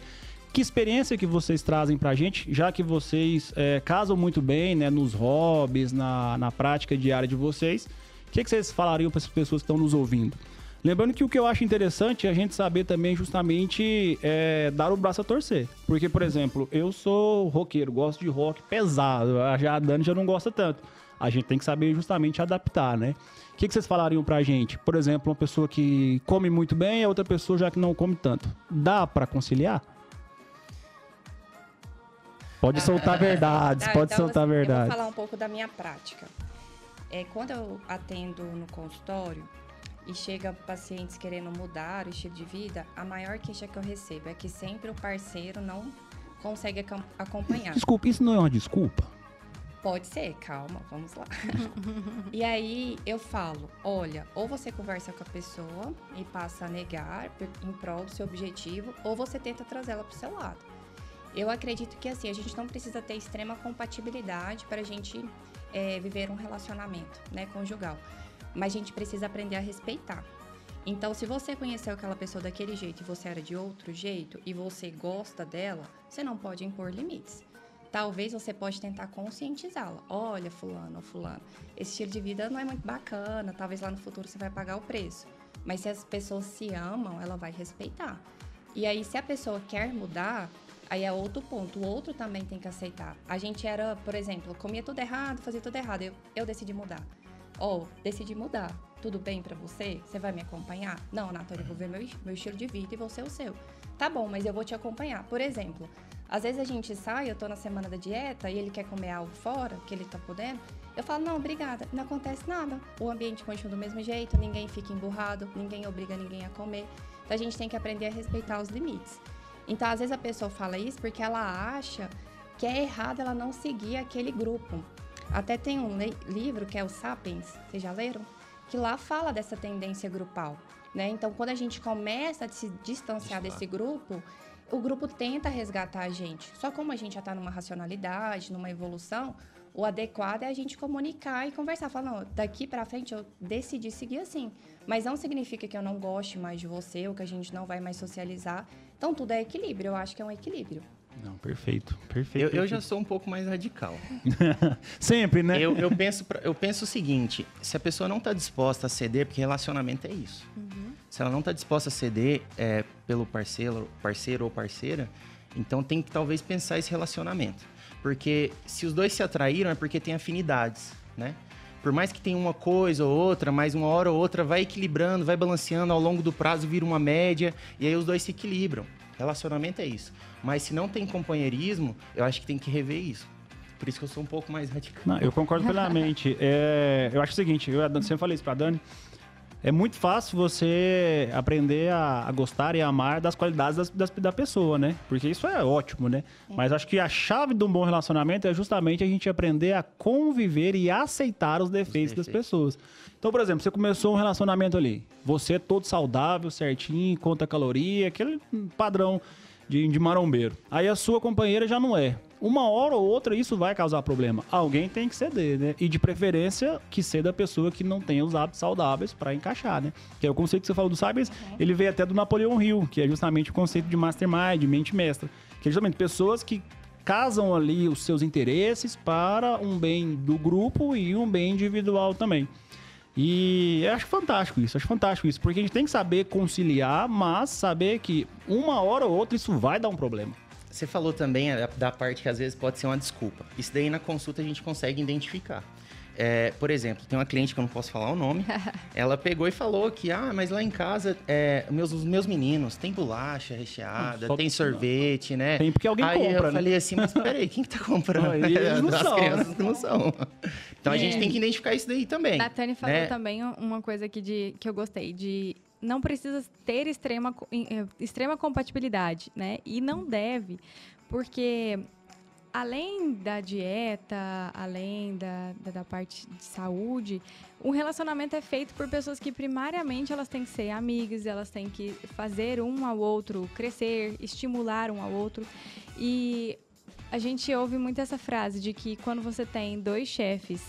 Que experiência que vocês trazem pra gente, já que vocês é, casam muito bem, né, nos hobbies, na, na prática diária de vocês. O que, que vocês falariam para essas pessoas que estão nos ouvindo? Lembrando que o que eu acho interessante é a gente saber também justamente é, dar o braço a torcer. Porque, por exemplo, eu sou roqueiro, gosto de rock pesado, já a Dani já não gosta tanto. A gente tem que saber justamente adaptar, né? O que, que vocês falariam pra gente? Por exemplo, uma pessoa que come muito bem e a outra pessoa já que não come tanto. Dá para conciliar? Pode soltar verdades, ah, pode então, soltar assim, verdades. Eu vou falar um pouco da minha prática. É, quando eu atendo no consultório e chega pacientes querendo mudar o estilo de vida, a maior queixa que eu recebo é que sempre o parceiro não consegue acompanhar. Desculpa, isso não é uma desculpa? Pode ser, calma, vamos lá. e aí eu falo, olha, ou você conversa com a pessoa e passa a negar em prol do seu objetivo, ou você tenta trazê-la para o seu lado. Eu acredito que assim, a gente não precisa ter extrema compatibilidade para a gente é, viver um relacionamento né, conjugal. Mas a gente precisa aprender a respeitar. Então, se você conheceu aquela pessoa daquele jeito e você era de outro jeito e você gosta dela, você não pode impor limites. Talvez você pode tentar conscientizá-la. Olha, fulano ou fulano, esse estilo de vida não é muito bacana, talvez lá no futuro você vai pagar o preço. Mas se as pessoas se amam, ela vai respeitar. E aí, se a pessoa quer mudar, Aí é outro ponto. O outro também tem que aceitar. A gente era, por exemplo, comia tudo errado, fazia tudo errado. Eu, eu decidi mudar. Ou, oh, decidi mudar. Tudo bem para você? Você vai me acompanhar? Não, Natália, eu vou ver meu, meu estilo de vida e você o seu. Tá bom, mas eu vou te acompanhar. Por exemplo, às vezes a gente sai, eu tô na semana da dieta e ele quer comer algo fora, que ele tá podendo. Eu falo, não, obrigada. Não acontece nada. O ambiente continua do mesmo jeito, ninguém fica emburrado, ninguém obriga ninguém a comer. Então a gente tem que aprender a respeitar os limites. Então, às vezes a pessoa fala isso porque ela acha que é errado ela não seguir aquele grupo. Até tem um livro que é o Sapiens, vocês já leram? Que lá fala dessa tendência grupal, né? Então, quando a gente começa a se distanciar desse grupo, o grupo tenta resgatar a gente. Só como a gente já está numa racionalidade, numa evolução, o adequado é a gente comunicar e conversar. Falar, não, daqui para frente eu decidi seguir assim. Mas não significa que eu não goste mais de você ou que a gente não vai mais socializar. Então tudo é equilíbrio. Eu acho que é um equilíbrio. Não, perfeito, perfeito. Eu, eu já sou um pouco mais radical. Sempre, né? Eu, eu, penso, eu penso o seguinte: se a pessoa não está disposta a ceder, porque relacionamento é isso. Uhum. Se ela não está disposta a ceder é, pelo parceiro, parceiro ou parceira, então tem que talvez pensar esse relacionamento. Porque se os dois se atraíram é porque tem afinidades, né? Por mais que tenha uma coisa ou outra, mas uma hora ou outra vai equilibrando, vai balanceando, ao longo do prazo vira uma média e aí os dois se equilibram. Relacionamento é isso. Mas se não tem companheirismo, eu acho que tem que rever isso. Por isso que eu sou um pouco mais radical. Não, eu concordo plenamente. é, eu acho o seguinte, eu sempre falei isso pra Dani, é muito fácil você aprender a, a gostar e a amar das qualidades das, das, da pessoa, né? Porque isso é ótimo, né? É. Mas acho que a chave de um bom relacionamento é justamente a gente aprender a conviver e aceitar os defeitos, os defeitos. das pessoas. Então, por exemplo, você começou um relacionamento ali, você é todo saudável, certinho, conta caloria, aquele padrão de, de marombeiro. Aí a sua companheira já não é uma hora ou outra isso vai causar problema. Alguém tem que ceder, né? E de preferência que ceda a pessoa que não tenha os hábitos saudáveis para encaixar, né? Que é o conceito que você falou do Sapiens, uhum. ele veio até do Napoleão Hill, que é justamente o conceito de mastermind, de mente mestra. Que é justamente pessoas que casam ali os seus interesses para um bem do grupo e um bem individual também. E eu acho fantástico isso, acho fantástico isso, porque a gente tem que saber conciliar, mas saber que uma hora ou outra isso vai dar um problema. Você falou também da parte que às vezes pode ser uma desculpa. Isso daí na consulta a gente consegue identificar. É, por exemplo, tem uma cliente que eu não posso falar o nome. ela pegou e falou que, ah, mas lá em casa, é, meus, os meus meninos tem bolacha recheada, Só- tem sorvete, né? Tem porque alguém Aí compra, eu né? falei assim, mas peraí, quem que tá comprando? Não, eles não As são, né? crianças não são. Então a gente É. tem que identificar isso daí também. A Tânia falou né? também uma coisa aqui de, que eu gostei, de não precisa ter extrema, eh, extrema compatibilidade, né? E não deve, porque além da dieta, além da, da, da parte de saúde, o relacionamento é feito por pessoas que primariamente elas têm que ser amigas, elas têm que fazer um ao outro crescer, estimular um ao outro. E a gente ouve muito essa frase de que quando você tem dois chefes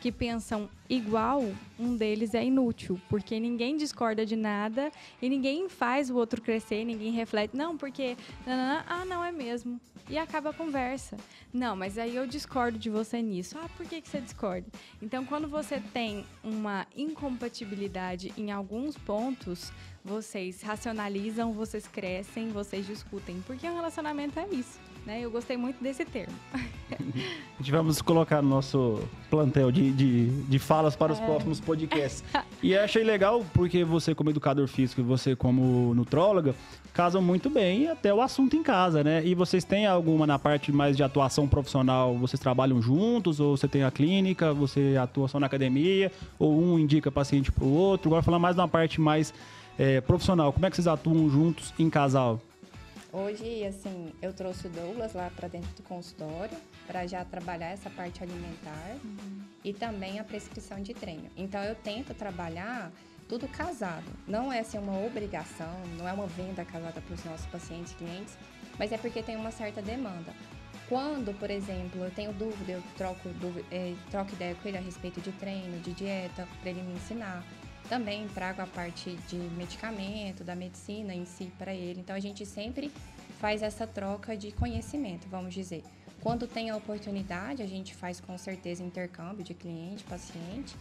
que pensam igual, um deles é inútil, porque ninguém discorda de nada e ninguém faz o outro crescer, ninguém reflete, não, porque, ah, não é mesmo. E acaba a conversa. Não, mas aí eu discordo de você nisso. Ah, por que, que você discorda? Então, quando você tem uma incompatibilidade em alguns pontos, vocês racionalizam, vocês crescem, vocês discutem. Porque um relacionamento é isso, né? Eu gostei muito desse termo. A gente vamos colocar no nosso plantel de, de, de falas para os próximos podcasts. E achei legal porque você, como educador físico e você, como nutróloga, casam muito bem até o assunto em casa, né? E vocês têm alguma na parte mais de atuação profissional? Vocês trabalham juntos? Ou você tem a clínica? Você atua só na academia? Ou um indica paciente para o outro? Agora falar mais na parte mais eh, profissional. Como é que vocês atuam juntos em casal? Hoje, assim, eu trouxe o Douglas lá para dentro do consultório para já trabalhar essa parte alimentar e também a prescrição de treino. Então, eu tento trabalhar tudo casado. Não é assim, uma obrigação, não é uma venda casada para os nossos pacientes clientes, mas é porque tem uma certa demanda. Quando, por exemplo, eu tenho dúvida, eu troco, dúvida, eh, troco ideia com ele a respeito de treino, de dieta, para ele me ensinar. Também trago a parte de medicamento, da medicina em si para ele. Então a gente sempre faz essa troca de conhecimento, vamos dizer. Quando tem a oportunidade, a gente faz com certeza intercâmbio de cliente, paciente.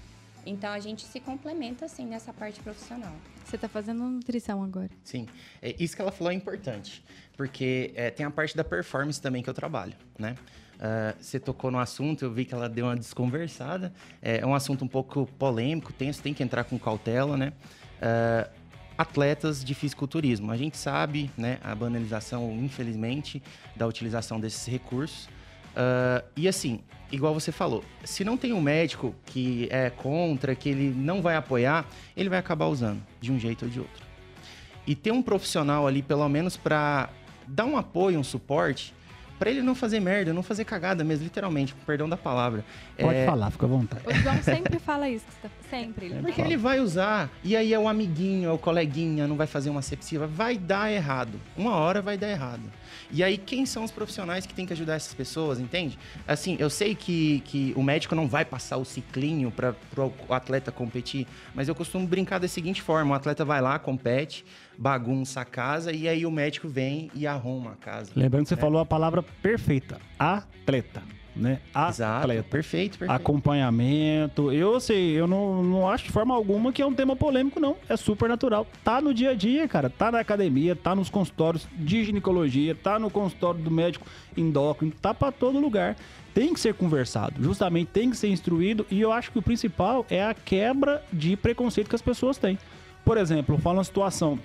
Então a gente se complementa assim nessa parte profissional. Você tá fazendo nutrição agora. Sim, é, isso que ela falou é importante, porque é, tem a parte da performance também que eu trabalho, né? Ah, você tocou no assunto, eu vi que ela deu uma desconversada. É, é um assunto um pouco polêmico, tenso, tem que entrar com cautela, né? Ah, atletas de fisiculturismo. A gente sabe, né, a banalização, infelizmente, da utilização desses recursos. Ah, e assim, igual você falou, se não tem um médico que é contra, que ele não vai apoiar, ele vai acabar usando, de um jeito ou de outro. E ter um profissional ali, pelo menos, para dar um apoio, um suporte, para ele não fazer merda, não fazer cagada mesmo, literalmente, com perdão da palavra. Pode É, falar, fica à vontade. O João sempre fala isso, que você tá- sempre. Ele Porque fala. ele vai usar, e aí é o amiguinho, é o coleguinha, não vai fazer uma sepsiva, vai dar errado. Uma hora vai dar errado. E aí, quem são os profissionais que tem que ajudar essas pessoas, entende? Assim, eu sei que, que o médico não vai passar o ciclinho para o atleta competir, mas eu costumo brincar da seguinte forma: o atleta vai lá, compete, bagunça a casa, e aí o médico vem e arruma a casa. Lembrando que você É. falou a palavra perfeita, atleta, né? Exato, perfeito, perfeito. Acompanhamento. Eu sei, eu não, não acho de forma alguma que é um tema polêmico, não. É super natural. Tá no dia a dia, cara. Tá na academia, tá nos consultórios de ginecologia, tá no consultório do médico endócrino, tá pra todo lugar. Tem que ser conversado, justamente tem que ser instruído. E eu acho que o principal é a quebra de preconceito que as pessoas têm. Por exemplo, eu falo uma situação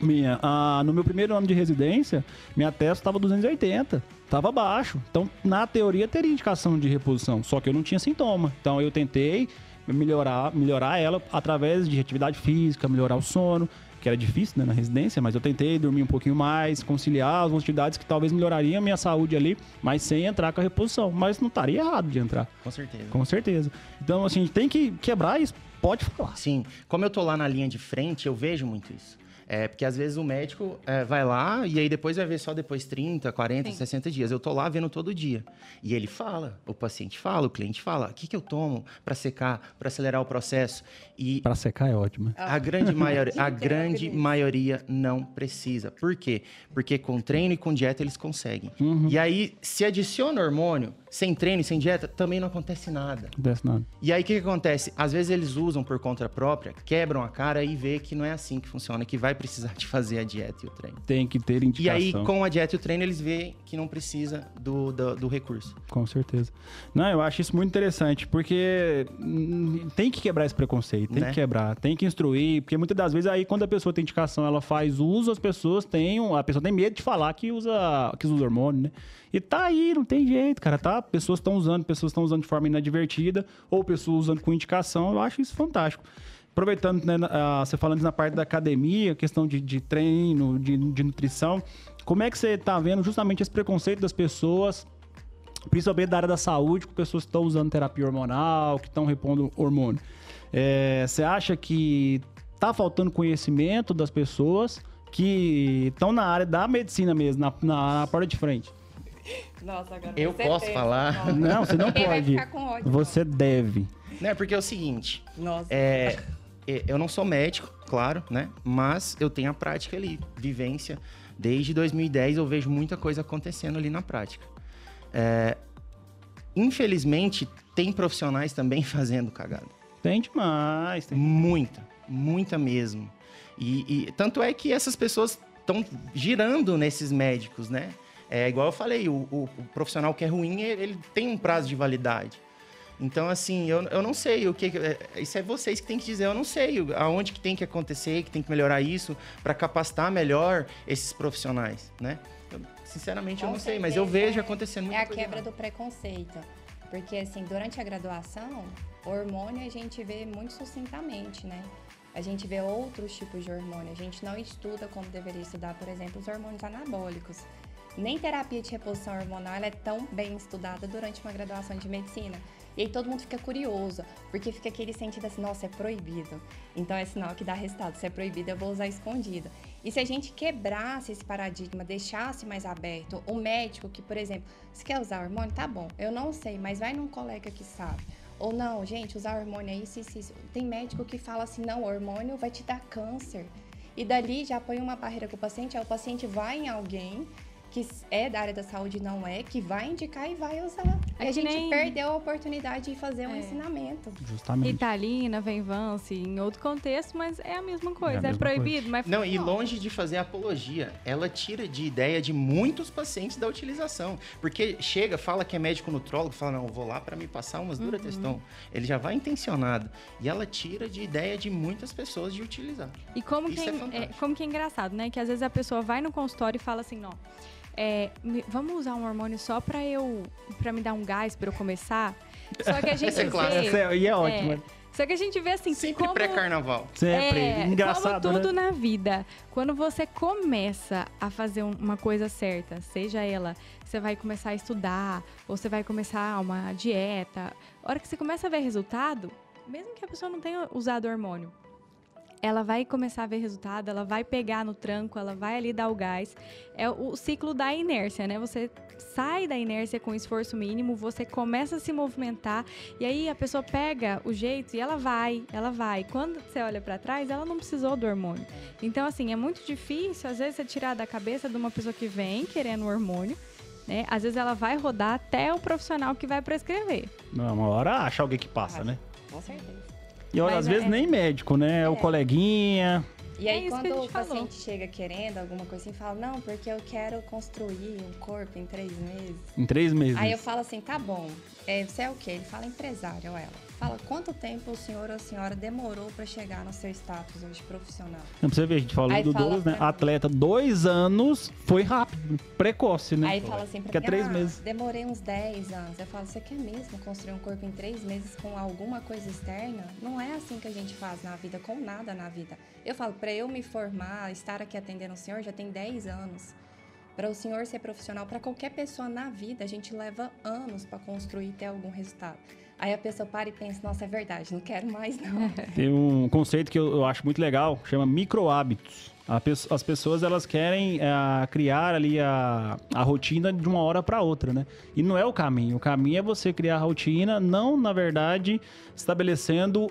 minha, ah, no meu primeiro ano de residência, minha testa estava 280, estava baixo. Então, na teoria, teria indicação de reposição, só que eu não tinha sintoma. Então, eu tentei melhorar, melhorar ela através de atividade física, melhorar o sono, que era difícil né, na residência, mas eu tentei dormir um pouquinho mais, conciliar algumas atividades que talvez melhorariam a minha saúde ali, mas sem entrar com a reposição. Mas não estaria errado de entrar, Com certeza. com certeza. Então, assim, tem que quebrar isso. Pode falar. Sim, como eu tô lá na linha de frente, eu vejo muito isso. É, porque às vezes o médico é, vai lá e aí depois vai ver só depois 30, 40, Sim. 60 dias. Eu tô lá vendo todo dia. E ele fala, o paciente fala, o cliente fala, o que, que eu tomo para secar, para acelerar o processo? E Pra secar é ótimo. né? a grande, maioria, a grande maioria não precisa. Por quê? Porque com treino e com dieta eles conseguem. Uhum. E aí, se adiciona hormônio, sem treino e sem dieta, também não acontece nada. Acontece nada. E aí o que, que acontece? Às vezes eles usam por conta própria, quebram a cara e vê que não é assim que funciona, que vai precisar de fazer a dieta e o treino. Tem que ter E indicação. aí, com a dieta e o treino, eles veem que não precisa do, do, do recurso. Com certeza. Não, eu acho isso muito interessante, porque tem que quebrar esse preconceito, tem Né? que quebrar, tem que instruir, porque muitas das vezes aí quando a pessoa tem indicação, ela faz uso, as pessoas têm, a pessoa tem medo de falar que usa, que usa hormônio, né? E tá aí, não tem jeito, cara, tá? Pessoas estão usando, pessoas estão usando de forma inadvertida, ou pessoas usando com indicação, eu acho isso fantástico. Aproveitando, né, ah, você falando na parte da academia, questão de, de treino, de, de nutrição, como é que você tá vendo justamente esse preconceito das pessoas principalmente da área da saúde, com pessoas que estão usando terapia hormonal, que estão repondo hormônio. É, Você acha que tá faltando conhecimento das pessoas que estão na área da medicina mesmo, na, na, na porta de frente? Nossa, agora Eu posso falar? Não, você não Quem pode. ficar com ódio? Você deve. Né? Porque é o seguinte, Nossa. é, é, eu não sou médico, claro, né? Mas eu tenho a prática ali, vivência. Desde 2010 eu vejo muita coisa acontecendo ali na prática. É, infelizmente, tem profissionais também fazendo cagada. Tem demais. Tem... Muita, muita mesmo. E, e tanto é que essas pessoas estão girando nesses médicos, né? É igual eu falei, o, o- o profissional que é ruim, ele ele tem um prazo de validade. Então, assim, eu, eu não sei o que. que- é, Isso é vocês que tem que dizer. Eu não sei aonde que tem que acontecer, que tem que melhorar isso para capacitar melhor esses profissionais, né? Eu, sinceramente, eu Com não sei, mas eu certeza, vejo é- acontecendo É muita a quebra do preconceito. Porque, assim, durante a graduação, hormônio a gente vê muito sucintamente, né? A gente vê outros tipos de hormônio. A gente não estuda como deveria estudar, por exemplo, os hormônios anabólicos. Nem terapia de reposição hormonal é tão bem estudada durante uma graduação de medicina. E aí todo mundo fica curioso, porque fica aquele sentido assim, nossa, é proibido. Então é sinal que dá resultado. Se é proibido, eu vou usar escondido. E se a gente quebrasse esse paradigma, deixasse mais aberto, o médico que, por exemplo, se quer usar hormônio, tá bom, eu não sei, mas vai num colega que sabe. Ou não, gente, usar hormônio é isso, isso, isso. Tem médico que fala assim, não, hormônio vai te dar câncer. E dali já põe uma barreira com o paciente, aí o paciente vai em alguém que é da área da saúde, não é, que vai indicar e vai usar. É e a gente nem- perdeu a oportunidade de fazer um É. ensinamento. Justamente. Ritalina, Venvance, em outro contexto, mas é a mesma coisa. É, mesma proibido, mas Não, e longe de fazer apologia, ela tira de ideia de muitos pacientes da utilização. Porque chega, fala que é médico nutrólogo, fala, não, eu vou lá para me passar umas Uhum. durateston. Ele já vai intencionado. E ela tira de ideia de muitas pessoas de utilizar. E como Isso que, é é, como que é engraçado, né? Que às vezes a pessoa vai no consultório e fala assim, não, é, me- vamos usar um hormônio só pra eu, para me dar um gás pra eu começar. Só que a gente é vê. Essa é- e é ótimo. é, só que a gente vê assim, Sempre como, pré-carnaval. Sempre. é, Engraçado, como tudo né? na vida, quando você começa a fazer um- uma coisa certa, seja ela, você vai começar a estudar, ou você vai começar uma dieta, a hora que você começa a ver resultado, mesmo que a pessoa não tenha usado hormônio, ela vai começar a ver resultado, ela vai pegar no tranco, ela vai ali dar o gás. É o ciclo da inércia, né? Você sai da inércia com esforço mínimo, você começa a se movimentar e aí a pessoa pega o jeito e ela vai, ela vai. Quando você olha pra trás, ela não precisou do hormônio. Então assim, é muito difícil às vezes você tirar da cabeça de uma pessoa que vem querendo o hormônio, né? Às vezes ela vai rodar até o profissional que vai prescrever. Não, uma hora acha alguém que passa, né? Com certeza. E olha, Mas às vezes é- nem médico, né? É o É. coleguinha. E É aí, a quando o falou. paciente chega querendo alguma coisa assim, fala, não, porque eu quero construir um corpo em três meses. Em três meses. Aí eu falo assim, tá bom, é, você é o quê? Ele fala empresário, ou ela. Fala, quanto tempo o senhor ou a senhora demorou para chegar no seu status hoje profissional? Não, pra você ver, a gente falou Aí do fala Douglas, né? Atleta, dois anos, foi rápido, precoce, né? Aí fala assim pra é mim, três ah, meses. demorei uns 10 anos. Eu falo, você quer mesmo construir um corpo em três meses com alguma coisa externa? Não é assim que a gente faz na vida, com nada na vida. Eu falo, para eu me formar, estar aqui atendendo o senhor, já tem 10 anos. Para o senhor ser profissional, para qualquer pessoa na vida, a gente leva anos para construir e ter algum resultado. Aí a pessoa para e pensa, nossa, é verdade, não quero mais não. Tem um conceito que eu, acho muito legal, chama microhábitos. As pessoas elas querem eh, criar ali a, a rotina de uma hora para outra, né? E não é o caminho. O caminho é você criar a rotina, não na verdade estabelecendo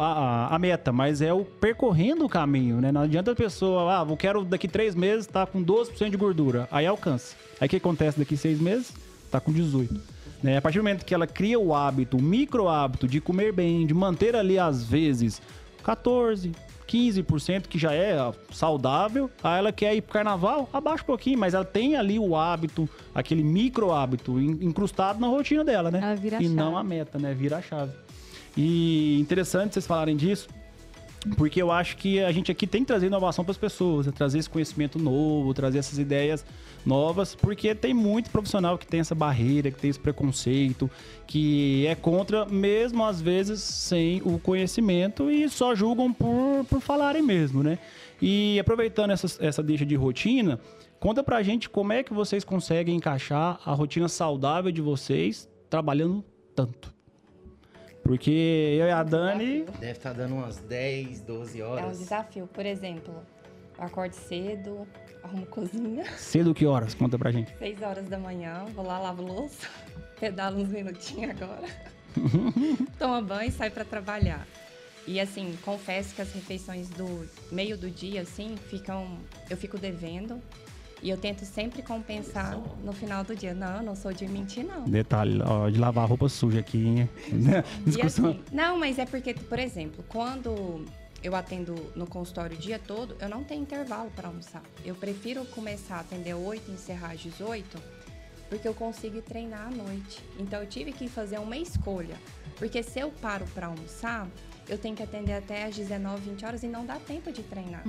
a, a- meta, mas é o percorrendo o caminho, né? Não adianta a pessoa, ah, eu quero daqui três meses estar com 12% de gordura, aí alcança. Aí o que acontece daqui seis meses? Tá com 18. Né? A partir do momento que ela cria o hábito, o micro hábito de comer bem, de manter ali às vezes 14, 15% que já é saudável, aí ela quer ir pro carnaval, abaixa um pouquinho, mas ela tem ali o hábito, aquele micro hábito incrustado na rotina dela, né? Ela vira a e chave. não a meta, né? Vira a chave. E interessante vocês falarem disso, porque eu acho que a gente aqui tem que trazer inovação para as pessoas, né? trazer esse conhecimento novo, trazer essas ideias novas, porque tem muito profissional que tem essa barreira, que tem esse preconceito, que é contra, mesmo às vezes sem o conhecimento e só julgam por, por falarem mesmo, né? E aproveitando essa, essa deixa de rotina, conta pra gente como é que vocês conseguem encaixar a rotina saudável de vocês trabalhando tanto. Porque eu e a Dani. Deve estar dando umas 10, 12 É um horas. desafio. Por exemplo, eu acordo cedo, arrumo cozinha, Cedo que horas? Conta pra gente. 6 horas da manhã, vou lá, lavo louça, pedalo uns minutinhos agora, toma banho e sai pra trabalhar. E assim, confesso que as refeições do meio do dia, assim, ficam. Eu fico devendo. E eu tento sempre compensar no final do dia. Não, eu não sou de mentir, não. Detalhe, ó, de lavar roupa suja aqui, hein? E Discussão. assim, não, mas é porque, por exemplo, quando eu atendo no consultório o dia todo, eu não tenho intervalo para almoçar. Eu prefiro começar a atender 8 e encerrar às 18, porque eu consigo treinar à noite. Então eu tive que fazer uma escolha. Porque se eu paro para almoçar, eu tenho que atender até às 19, 20 horas e não dá tempo de treinar.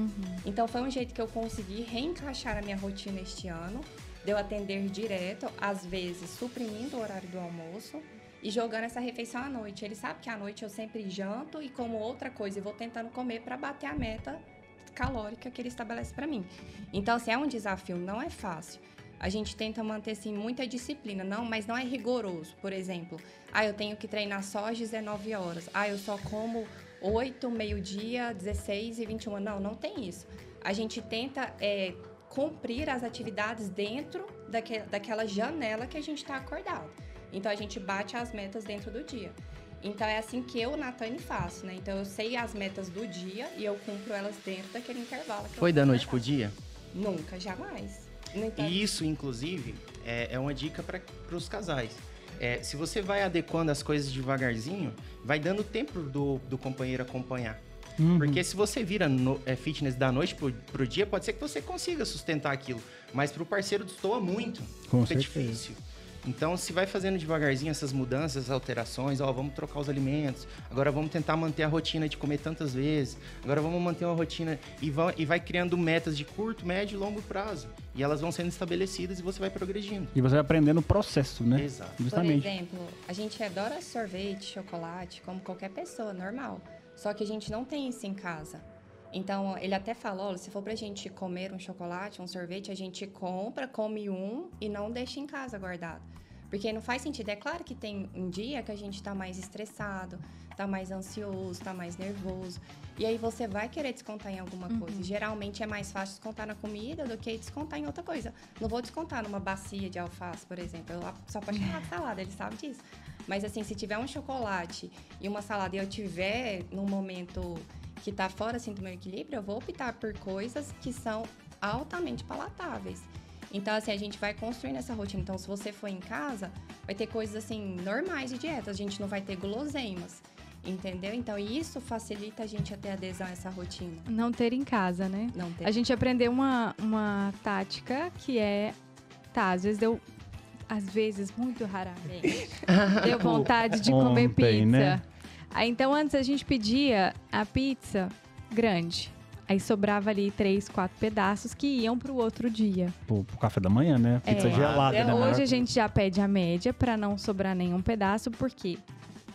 Então foi um jeito que eu consegui reencaixar a minha rotina este ano, de eu atender direto, às vezes suprimindo o horário do almoço e jogando essa refeição à noite. Ele sabe que à noite eu sempre janto e como outra coisa e vou tentando comer para bater a meta calórica que ele estabelece para mim. Então, assim, é um desafio, não é fácil. A gente tenta manter assim muita disciplina, não, mas não é rigoroso. Por exemplo, ah, eu tenho que treinar só às 19 horas. Ah, eu só como 8, meio-dia, 16 e 21. Não, não tem isso. A gente tenta é, cumprir as atividades dentro daque, daquela janela que a gente está acordado. Então a gente bate as metas dentro do dia. Então é assim que eu, Natane, faço, né? Então eu sei as metas do dia e eu cumpro elas dentro daquele intervalo. Foi da noite pro dia? Nunca, jamais. E isso, inclusive, é, é uma dica para os casais. É, se você vai adequando as coisas devagarzinho, vai dando tempo do, do companheiro acompanhar. Uhum. Porque se você vira no- é, fitness da noite pro, pro dia, pode ser que você consiga sustentar aquilo. Mas pro parceiro destoa muito. Com fica certeza. difícil. Então, se vai fazendo devagarzinho essas mudanças, essas alterações, ó, vamos trocar os alimentos, agora vamos tentar manter a rotina de comer tantas vezes, agora vamos manter uma rotina e, vão, e vai criando metas de curto, médio e longo prazo. E elas vão sendo estabelecidas e você vai progredindo. E você vai aprendendo o processo, né? Exato. por Justamente. exemplo, a gente adora sorvete, chocolate, como qualquer pessoa, normal. Só que a gente não tem isso em casa. Então, ele até falou, se for pra gente comer um chocolate, um sorvete, a gente compra, come um e não deixa em casa guardado. Porque não faz sentido. É claro que tem um dia que a gente tá mais estressado, tá mais ansioso, tá mais nervoso. E aí você vai querer descontar em alguma coisa. Geralmente é mais fácil descontar na comida do que descontar em outra coisa. Não vou descontar numa bacia de alface, por exemplo. Eu sou apaixonada por salada, ele sabe disso. Mas assim, se tiver um chocolate e uma salada e eu tiver num momento que tá fora assim do meu equilíbrio, eu vou optar por coisas que são altamente palatáveis. Então, assim, a gente vai construindo essa rotina. Então, se você for em casa, vai ter coisas, assim, normais de dieta. A gente não vai ter guloseimas, entendeu? Então, isso facilita a gente a ter adesão a essa rotina. Não ter em casa, né? Não ter... A gente aprendeu uma, uma tática que é. Tá, às vezes deu. Às vezes, muito raramente, deu vontade de comer Ontem, pizza. né? Aí, então, antes a gente pedia a pizza grande. Aí sobrava ali três, quatro pedaços que iam pro outro dia. Pro, pro café da manhã, né? Pizza É. gelada, né? Hoje a gente já pede a média pra não sobrar nenhum pedaço, porque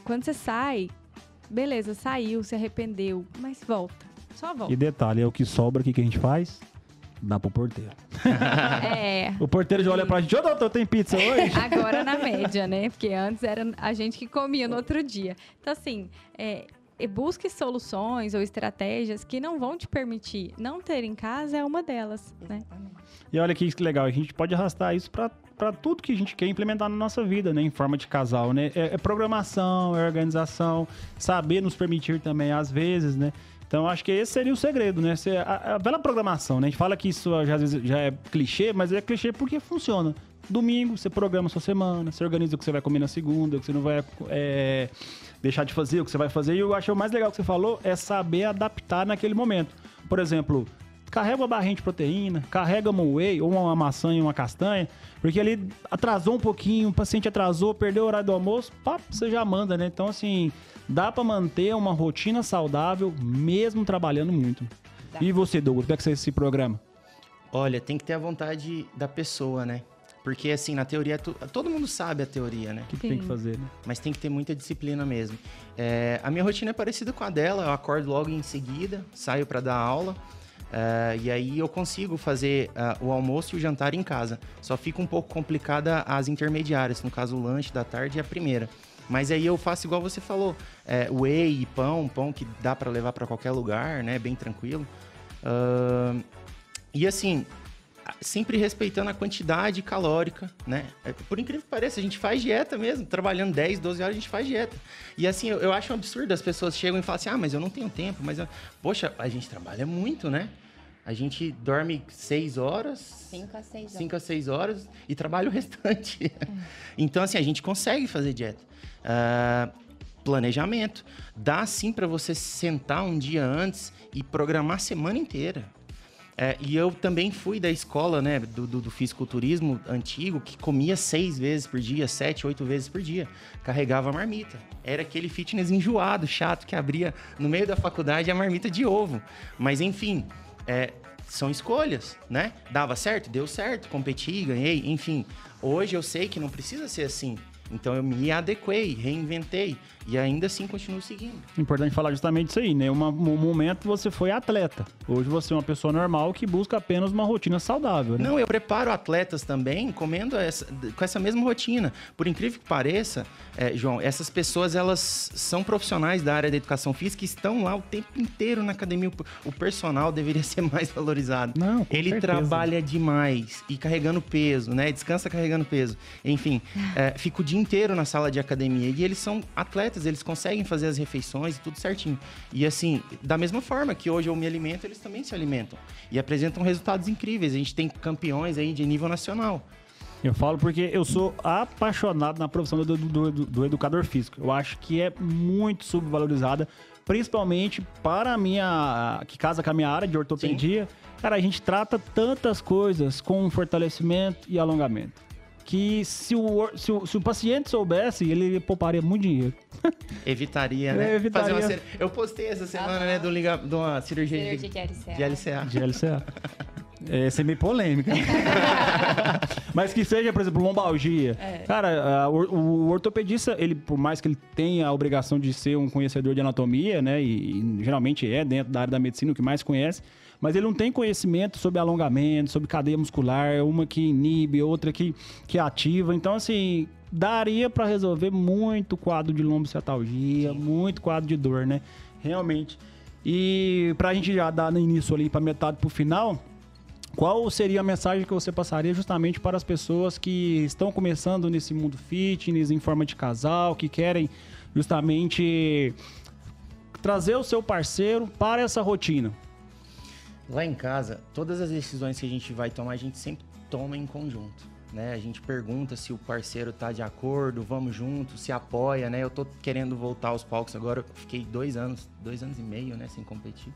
quando você sai, beleza, saiu, se arrependeu, mas volta. Só volta. E detalhe, é o que sobra, o que, que a gente faz? Dá pro porteiro. É. O porteiro já olha pra gente, ô doutor, tem pizza hoje? Agora na média, né? Porque antes era a gente que comia no outro dia. Então, assim, é, busque soluções ou estratégias que não vão te permitir não ter em casa é uma delas, né? E olha que que legal, a gente pode arrastar isso pra, pra tudo que a gente quer implementar na nossa vida, né? Em forma de casal, né? É, é programação, é organização, saber nos permitir também, às vezes, né? Então, acho que esse seria o segredo, né? Ser a, a bela programação, né? A gente fala que isso já, às vezes já é clichê, mas é clichê porque funciona. domingo você programa sua semana, você organiza o que você vai comer na segunda, o que você não vai é, deixar de fazer, o que você vai fazer. E eu acho o mais legal que você falou é saber adaptar naquele momento. Por exemplo, carrega uma barrinha de proteína, carrega um whey ou uma maçã e uma castanha, porque ele atrasou um pouquinho, o paciente atrasou, perdeu o horário do almoço, pá, você já manda, né? Então, assim, dá para manter uma rotina saudável mesmo trabalhando muito. Dá. E você, Douglas, como é que você se programa? Olha, tem que ter a vontade da pessoa, né? Porque, assim, na teoria, todo mundo sabe a teoria, né? O que, que tem que fazer, né? Mas tem que ter muita disciplina mesmo. É, a minha rotina é parecida com a dela. Eu acordo logo em seguida, saio para dar aula. Uh, e aí eu consigo fazer uh, o almoço e o jantar em casa. Só fica um pouco complicada as intermediárias, no caso o lanche da tarde e a primeira. Mas aí eu faço igual você falou, é, whey e pão, pão que dá para levar para qualquer lugar, né? Bem tranquilo. Uh, e assim, sempre respeitando a quantidade calórica, né? É, por incrível que pareça, a gente faz dieta mesmo, trabalhando 10, 12 horas a gente faz dieta. E assim, eu, eu acho um absurdo as pessoas chegam e falam assim: "Ah, mas eu não tenho tempo", mas eu... poxa, a gente trabalha muito, né? A gente dorme seis horas. Cinco a seis horas. Cinco a seis horas e trabalha o restante. É. Então, assim, a gente consegue fazer dieta. Uh, planejamento. Dá sim para você sentar um dia antes e programar a semana inteira. É, e eu também fui da escola, né, do, do, do, fisiculturismo antigo, que comia seis vezes por dia, sete, oito vezes por dia. Carregava a marmita. Era aquele fitness enjoado, chato, que abria no meio da faculdade a marmita de ovo. Mas, enfim, é, são escolhas, né? Dava certo? Deu certo, competi, ganhei, enfim. Hoje eu sei que não precisa ser assim. Então eu me adequei, reinventei e ainda assim continuo seguindo. Importante falar justamente isso aí, né? Um momento você foi atleta. Hoje você é uma pessoa normal que busca apenas uma rotina saudável, né? Não, eu preparo atletas também comendo essa, com essa mesma rotina. Por incrível que pareça, é, João, essas pessoas elas são profissionais da área da educação física e estão lá o tempo inteiro na academia. O personal deveria ser mais valorizado. Não, Ele certeza. trabalha demais e carregando peso, né? Descansa carregando peso. Enfim, é, fica o dia inteiro na sala de academia e eles são atletas, eles conseguem fazer as refeições e tudo certinho. E assim, da mesma forma que hoje eu me alimento, eles também se alimentam e apresentam resultados incríveis. A gente tem campeões aí de nível nacional. Eu falo porque eu sou apaixonado na profissão do, do, do, do educador físico. Eu acho que é muito subvalorizada, principalmente para a minha. que casa com a minha área de ortopedia. Sim. Cara, a gente trata tantas coisas com fortalecimento e alongamento que se o, se o, se o paciente soubesse, ele pouparia muito dinheiro. Evitaria, né? Evitaria. Uma, eu postei essa semana, ah, né, do liga, de uma cirurgia, cirurgia de, LCA. De LCA. De LCA. Essa é meio polêmica. Mas que seja, por exemplo, lombalgia. É. Cara, o, o, ortopedista, ele, por mais que ele tenha a obrigação de ser um conhecedor de anatomia, né? E, e geralmente é dentro da área da medicina o que mais conhece mas ele não tem conhecimento sobre alongamento, sobre cadeia muscular, uma que inibe, outra que, que ativa. Então, assim, daria para resolver muito quadro de lombociatalgia, muito quadro de dor, né? Realmente. E para a gente já dar no início ali para metade para o final, qual seria a mensagem que você passaria justamente para as pessoas que estão começando nesse mundo fitness, em forma de casal, que querem justamente trazer o seu parceiro para essa rotina? Lá em casa, todas as decisões que a gente vai tomar, a gente sempre toma em conjunto. Né? A gente pergunta se o parceiro tá de acordo, vamos junto, se apoia, né? Eu tô querendo voltar aos palcos agora, eu fiquei dois anos, dois anos e meio, né, sem competir,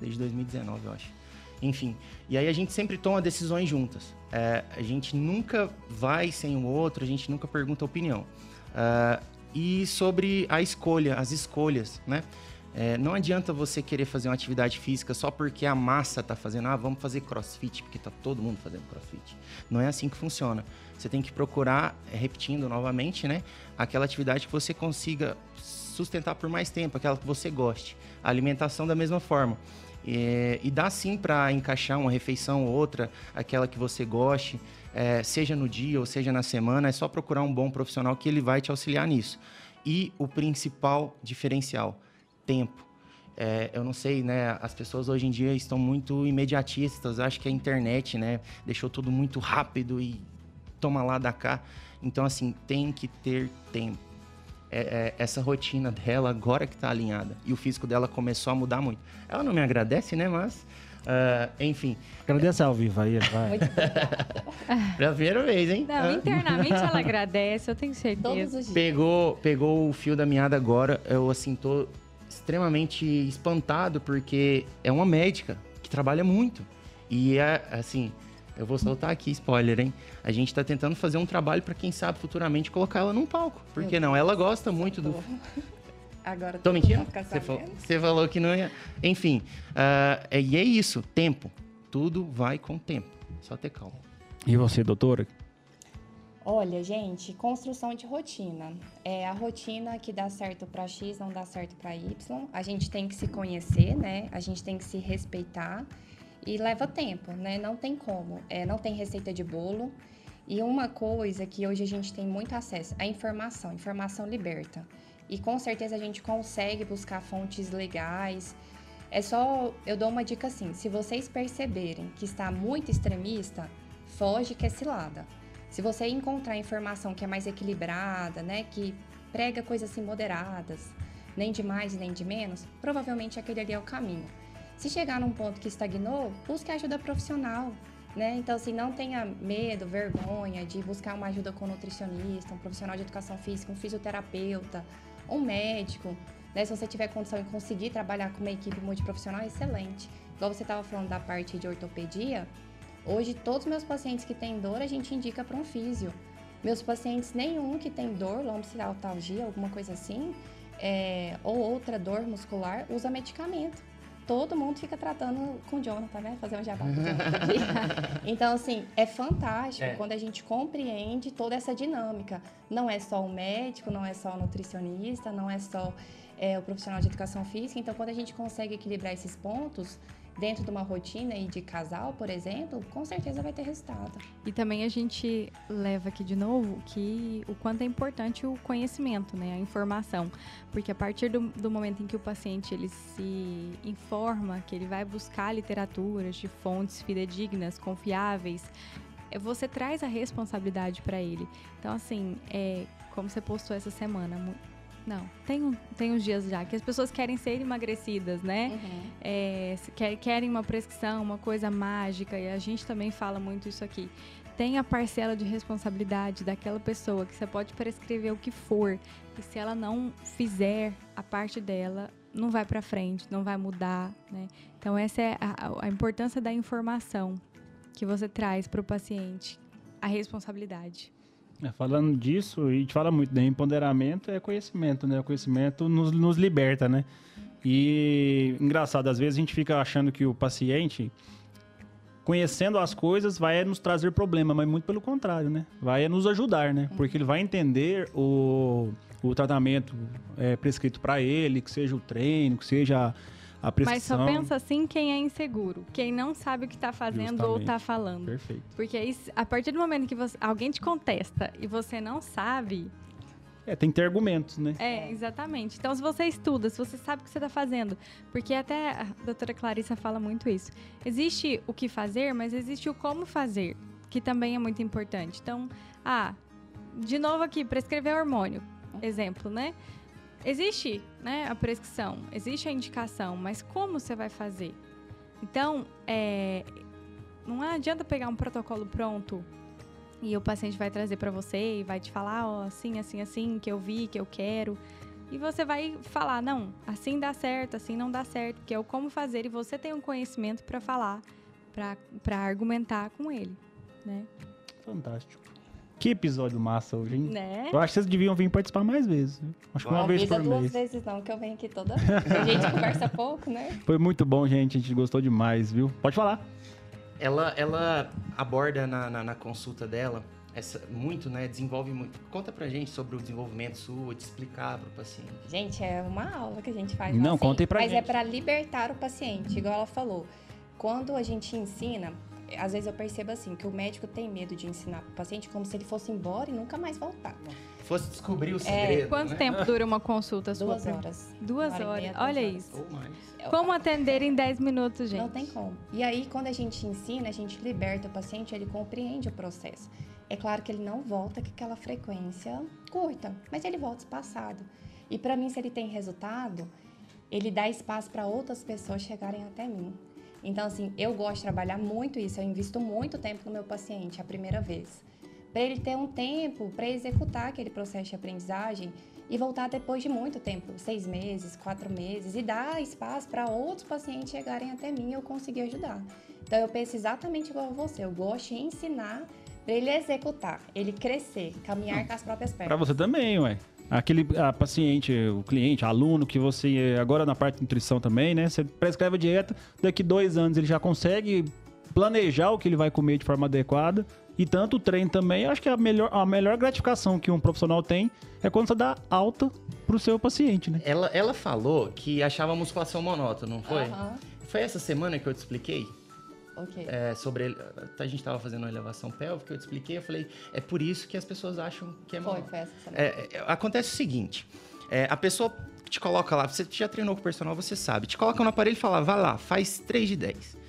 desde 2019, eu acho. Enfim, e aí a gente sempre toma decisões juntas. É, a gente nunca vai sem o outro, a gente nunca pergunta opinião. Uh, e sobre a escolha, as escolhas, né? É, não adianta você querer fazer uma atividade física só porque a massa está fazendo, ah, vamos fazer crossfit, porque está todo mundo fazendo crossfit. Não é assim que funciona. Você tem que procurar, é, repetindo novamente, né, aquela atividade que você consiga sustentar por mais tempo, aquela que você goste. A alimentação da mesma forma. É, e dá sim para encaixar uma refeição ou outra, aquela que você goste, é, seja no dia ou seja na semana, é só procurar um bom profissional que ele vai te auxiliar nisso. E o principal diferencial, tempo. É, eu não sei, né? As pessoas hoje em dia estão muito imediatistas. Acho que a internet, né? Deixou tudo muito rápido e toma lá da cá. Então, assim, tem que ter tempo. É, é, essa rotina dela agora que está alinhada. E o físico dela começou a mudar muito. Ela não me agradece, né? Mas Uh, enfim. Agradecer ao vivo aí, vai. Primeira vez, hein? Não, internamente ela agradece, eu tenho certeza. Todos os dias. Pegou, pegou o fio da meada agora, eu assim, tô extremamente espantado, porque é uma médica que trabalha muito. E é, assim, eu vou soltar aqui spoiler, hein? A gente tá tentando fazer um trabalho para quem sabe futuramente colocar ela num palco. Por que não? Ela gosta muito do. Agora Tô mentindo? Você falou, você falou, que não ia. Enfim, uh, e é isso, tempo. Tudo vai com tempo. Só ter calma. E você, doutora? Olha, gente, construção de rotina. É a rotina que dá certo para X não dá certo para Y. A gente tem que se conhecer, né? A gente tem que se respeitar e leva tempo, né? Não tem como. É, não tem receita de bolo. E uma coisa que hoje a gente tem muito acesso, a informação. Informação liberta. E com certeza a gente consegue buscar fontes legais. É só, eu dou uma dica assim, se vocês perceberem que está muito extremista, foge que é cilada. Se você encontrar informação que é mais equilibrada, né, que prega coisas assim moderadas, nem de mais nem de menos, provavelmente aquele ali é o caminho. Se chegar num ponto que estagnou, busque ajuda profissional, né? Então, assim, não tenha medo, vergonha de buscar uma ajuda com um nutricionista, um profissional de educação física, um fisioterapeuta, um médico, né? Se você tiver condição de conseguir trabalhar com uma equipe multiprofissional, excelente. Igual você estava falando da parte de ortopedia, hoje todos os meus pacientes que têm dor, a gente indica para um físio. Meus pacientes, nenhum que tem dor, lombocidalgia, alguma coisa assim, é, ou outra dor muscular, usa medicamento todo mundo fica tratando com o Jonathan, né? Fazer um jabá com o Jonathan. então, assim, é fantástico é. quando a gente compreende toda essa dinâmica. Não é só o médico, não é só o nutricionista, não é só é, o profissional de educação física. Então, quando a gente consegue equilibrar esses pontos, dentro de uma rotina aí de casal, por exemplo, com certeza vai ter resultado. E também a gente leva aqui de novo que o quanto é importante o conhecimento, né, a informação, porque a partir do, do momento em que o paciente ele se informa, que ele vai buscar literaturas de fontes fidedignas, confiáveis, é, você traz a responsabilidade para ele. Então, assim, é, como você postou essa semana, não, tem, um, tem uns dias já que as pessoas querem ser emagrecidas, né? Uhum. É, querem uma prescrição, uma coisa mágica, e a gente também fala muito isso aqui. Tem a parcela de responsabilidade daquela pessoa que você pode prescrever o que for, e se ela não fizer a parte dela, não vai para frente, não vai mudar, né? Então essa é a, a importância da informação que você traz para o paciente, a responsabilidade. É, falando disso, a gente fala muito, né? Empoderamento é conhecimento, né? O conhecimento nos, nos liberta, né? E engraçado, às vezes a gente fica achando que o paciente, conhecendo as coisas, vai nos trazer problema, mas muito pelo contrário, né? Vai nos ajudar, né? Porque ele vai entender o, o tratamento é, prescrito para ele, que seja o treino, que seja a prescrição. Mas só pensa assim quem é inseguro, quem não sabe o que está fazendo Justamente. ou está falando. Perfeito. Porque aí, a partir do momento que você, alguém te contesta e você não sabe. É, tem que ter argumentos, né? É, exatamente. Então, se você estuda, se você sabe o que você está fazendo, porque até a doutora Clarissa fala muito isso. Existe o que fazer, mas existe o como fazer, que também é muito importante. Então, ah, de novo aqui, prescrever hormônio, exemplo, né? Existe né, a prescrição, existe a indicação, mas como você vai fazer? Então, é, não adianta pegar um protocolo pronto e o paciente vai trazer para você e vai te falar, ó, oh, assim, assim, assim, que eu vi, que eu quero. E você vai falar, não, assim dá certo, assim não dá certo, que é o como fazer e você tem um conhecimento para falar, para argumentar com ele, né? Fantástico. Que episódio massa hoje, hein? Né? Eu acho que vocês deviam vir participar mais vezes. Acho que uma vez por duas mês. vezes não, que eu venho aqui toda vez. A gente conversa pouco, né? Foi muito bom, gente. A gente gostou demais, viu? Pode falar. Ela, ela aborda na, na, na consulta dela essa, muito, né? Desenvolve muito. Conta pra gente sobre o desenvolvimento sua, de explicar pro paciente. Gente, é uma aula que a gente faz. Não, assim, conta aí pra mas gente. Mas é para libertar o paciente, igual ela falou. Quando a gente ensina, às vezes eu percebo assim, que o médico tem medo de ensinar para o paciente como se ele fosse embora e nunca mais voltar. Fosse descobrir o é, segredo. É, quanto né? tempo dura uma consulta sua? Duas horas. Duas horas. Meia, duas Olha horas. isso. Como atender em 10 minutos, gente? Não tem como. E aí, quando a gente ensina, a gente liberta o paciente, ele compreende o processo. É claro que ele não volta com aquela frequência curta, mas ele volta espaçado. E para mim, se ele tem resultado, ele dá espaço para outras pessoas chegarem até mim. Então, assim, eu gosto de trabalhar muito isso. Eu invisto muito tempo no meu paciente a primeira vez. Para ele ter um tempo para executar aquele processo de aprendizagem e voltar depois de muito tempo seis meses, quatro meses e dar espaço para outros pacientes chegarem até mim e eu conseguir ajudar. Então, eu penso exatamente igual a você. Eu gosto de ensinar para ele executar, ele crescer, caminhar com as próprias pernas. Para você também, ué. Aquele a paciente, o cliente, aluno que você, agora na parte de nutrição também, né? Você prescreve a dieta, daqui dois anos ele já consegue planejar o que ele vai comer de forma adequada. E tanto o treino também, acho que a melhor, a melhor gratificação que um profissional tem é quando você dá alta pro seu paciente, né? Ela, ela falou que achava a musculação monótona, não foi? Aham. Foi essa semana que eu te expliquei? Ok. é, sobre ele- a gente estava fazendo uma elevação pélvica, eu te expliquei, eu falei, é por isso que as pessoas acham que é Foi, mal. foi essa semana. É, é, acontece o seguinte, é, a pessoa te coloca lá, você já treinou com o personal, você sabe, te coloca no aparelho e fala, vai lá, faz 3 de 10.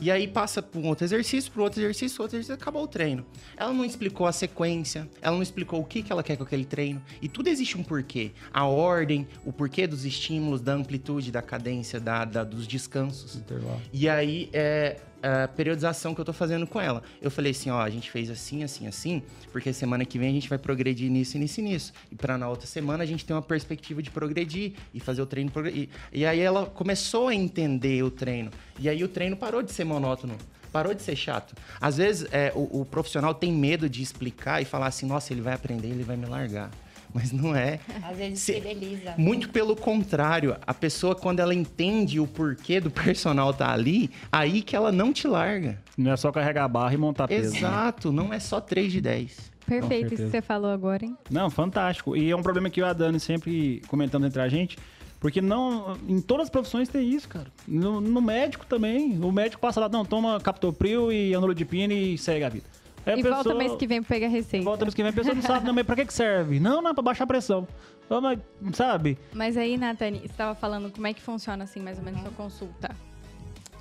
E aí passa para um outro exercício, para outro exercício, outro exercício, acabou o treino. Ela não explicou a sequência, ela não explicou o que, que ela quer com aquele treino. E tudo existe um porquê. A ordem, o porquê dos estímulos, da amplitude, da cadência, da, da- dos descansos. Intervalo. E aí, é a periodização que eu tô fazendo com ela. Eu falei assim, ó, a gente fez assim, assim, assim, porque semana que vem a gente vai progredir nisso, nisso nisso. E pra na outra semana a gente tem uma perspectiva de progredir e fazer o treino progredir. E aí ela começou a entender o treino. E aí o treino parou de ser monótono. Parou de ser chato. Às vezes é, o, o profissional tem medo de explicar e falar assim, nossa, ele vai aprender, ele vai me largar. Mas não é. Às vezes Se- fideliza. Muito pelo contrário, a pessoa, quando ela entende o porquê do personal tá ali, aí que ela não te larga. Não é só carregar a barra e montar peso. né? Exato, não é só 3 de 10. Perfeito isso que você falou agora, hein? Não, fantástico. E é um problema que eu e a Dani sempre comentando entre a gente, porque não. Em todas as profissões tem isso, cara. No, no médico também. O médico passa lá, não, toma captopril e anulodipina e segue a vida. A e volta pessoa- mês que vem pra pegar receita. Volta mês que vem, a pessoa não sabe, mas pra que, que serve? Não, não, é pra baixar a pressão. Não, mas, sabe? Mas aí, Nathani, você estava falando como é que funciona, assim, mais ou menos, sua consulta.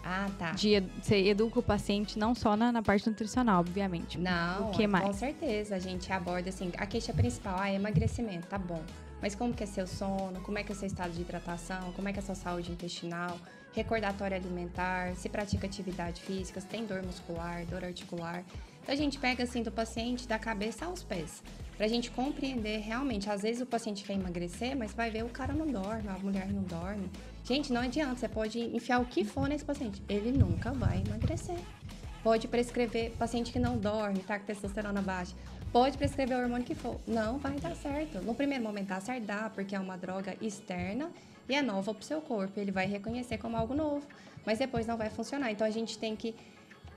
Ah, tá. De, você educa o paciente não só na, na parte nutricional, obviamente. Não, O que é, mais? com certeza. A gente aborda assim, a queixa principal, ah, emagrecimento, tá bom. Mas como que é seu sono? Como é que é seu estado de hidratação? Como é que é a sua saúde intestinal? Recordatório alimentar? Se pratica atividade física? Se tem dor muscular, dor articular? Então a gente pega assim do paciente da cabeça aos pés. Pra gente compreender realmente. Às vezes o paciente quer emagrecer, mas vai ver o cara não dorme, a mulher não dorme. Gente, não adianta. Você pode enfiar o que for nesse paciente. Ele nunca vai emagrecer. Pode prescrever paciente que não dorme, tá com testosterona baixa. Pode prescrever o hormônio que for. Não vai dar certo. No primeiro momento dá certo, dá, porque é uma droga externa e é nova pro seu corpo. Ele vai reconhecer como algo novo, mas depois não vai funcionar. Então a gente tem que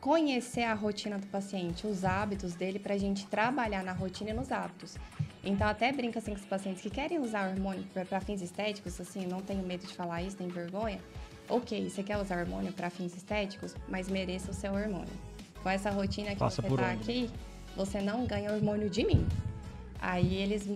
conhecer a rotina do paciente, os hábitos dele, pra gente trabalhar na rotina e nos hábitos. Então até brinca assim com os pacientes que querem usar hormônio para fins estéticos, assim, não tenho medo de falar isso, nem vergonha. Ok, você quer usar hormônio para fins estéticos, mas mereça o seu hormônio. Com essa rotina que Passa você tá onde? aqui, você não ganha hormônio de mim. Aí eles